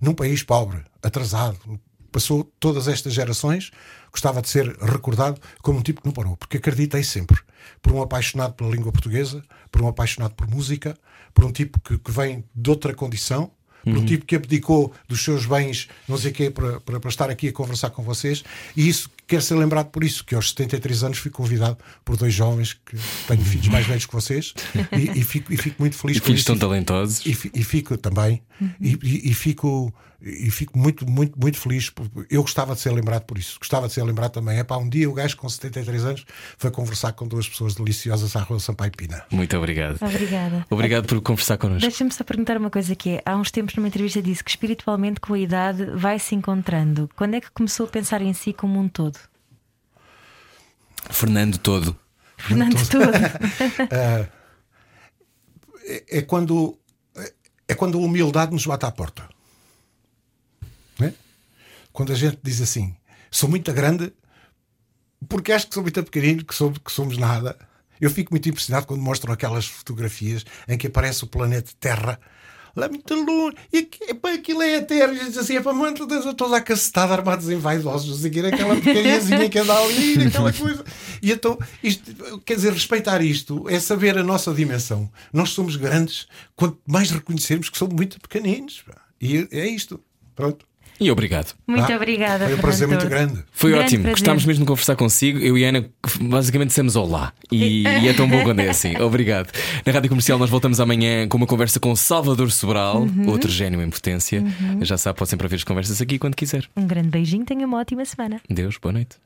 num país pobre, atrasado, passou todas estas gerações, gostava de ser recordado como um tipo que não parou, porque acreditei sempre, por um apaixonado pela língua portuguesa, por um apaixonado por música, por um tipo que, que vem de outra condição, por um tipo que abdicou dos seus bens, não sei o quê, para, para, para estar aqui a conversar com vocês. E isso quer ser lembrado por isso, que aos 73 anos fui convidado por dois jovens que tenho filhos mais velhos que vocês e, e fico, e fico muito feliz E com filhos isso. tão talentosos. E, e fico também, e, e- e fico, E fico muito, muito, muito feliz. Eu gostava de ser lembrado por isso. Gostava de ser lembrado também. É para um dia o gajo com 73 anos foi conversar com duas pessoas deliciosas à Rua Sampaio Pina. Muito obrigado. Obrigada. Obrigado por conversar connosco. Deixa-me só perguntar uma coisa que é: há uns tempos numa entrevista disse que espiritualmente com a idade vai se encontrando. Quando é que começou a pensar em si como um todo? Fernando todo. Fernando todo. [LAUGHS] [LAUGHS] é, é quando é quando a humildade nos bate à porta. Não é? Quando a gente diz assim, sou muito grande porque acho que sou muito pequenino, que, sou, que somos nada. Eu fico muito impressionado quando mostram aquelas fotografias em que aparece o planeta Terra lá muito longe. E aqui, aquilo é a Terra. E diz assim: é para muito todos a cacetada, armados em vaidosos, assim, aquela porcariazinha que anda ali, [LAUGHS] aquela coisa. E então, isto, quer dizer, respeitar isto é saber a nossa dimensão. Nós somos grandes quanto mais reconhecermos que somos muito pequeninos. E é isto. Pronto. E obrigado. Muito Ah, obrigada. Foi um prazer muito grande. Foi Grande ótimo, prazer. gostámos mesmo de conversar consigo. Eu e a Ana basicamente dissemos olá. E, [LAUGHS] e é tão bom quando é assim. Obrigado. Na Rádio Comercial nós voltamos amanhã com uma conversa com Salvador Sobral, Uhum. outro gênio em potência. Já sabe, pode sempre ouvir as conversas aqui quando quiser. Um grande beijinho, tenha uma ótima semana. Deus, boa noite.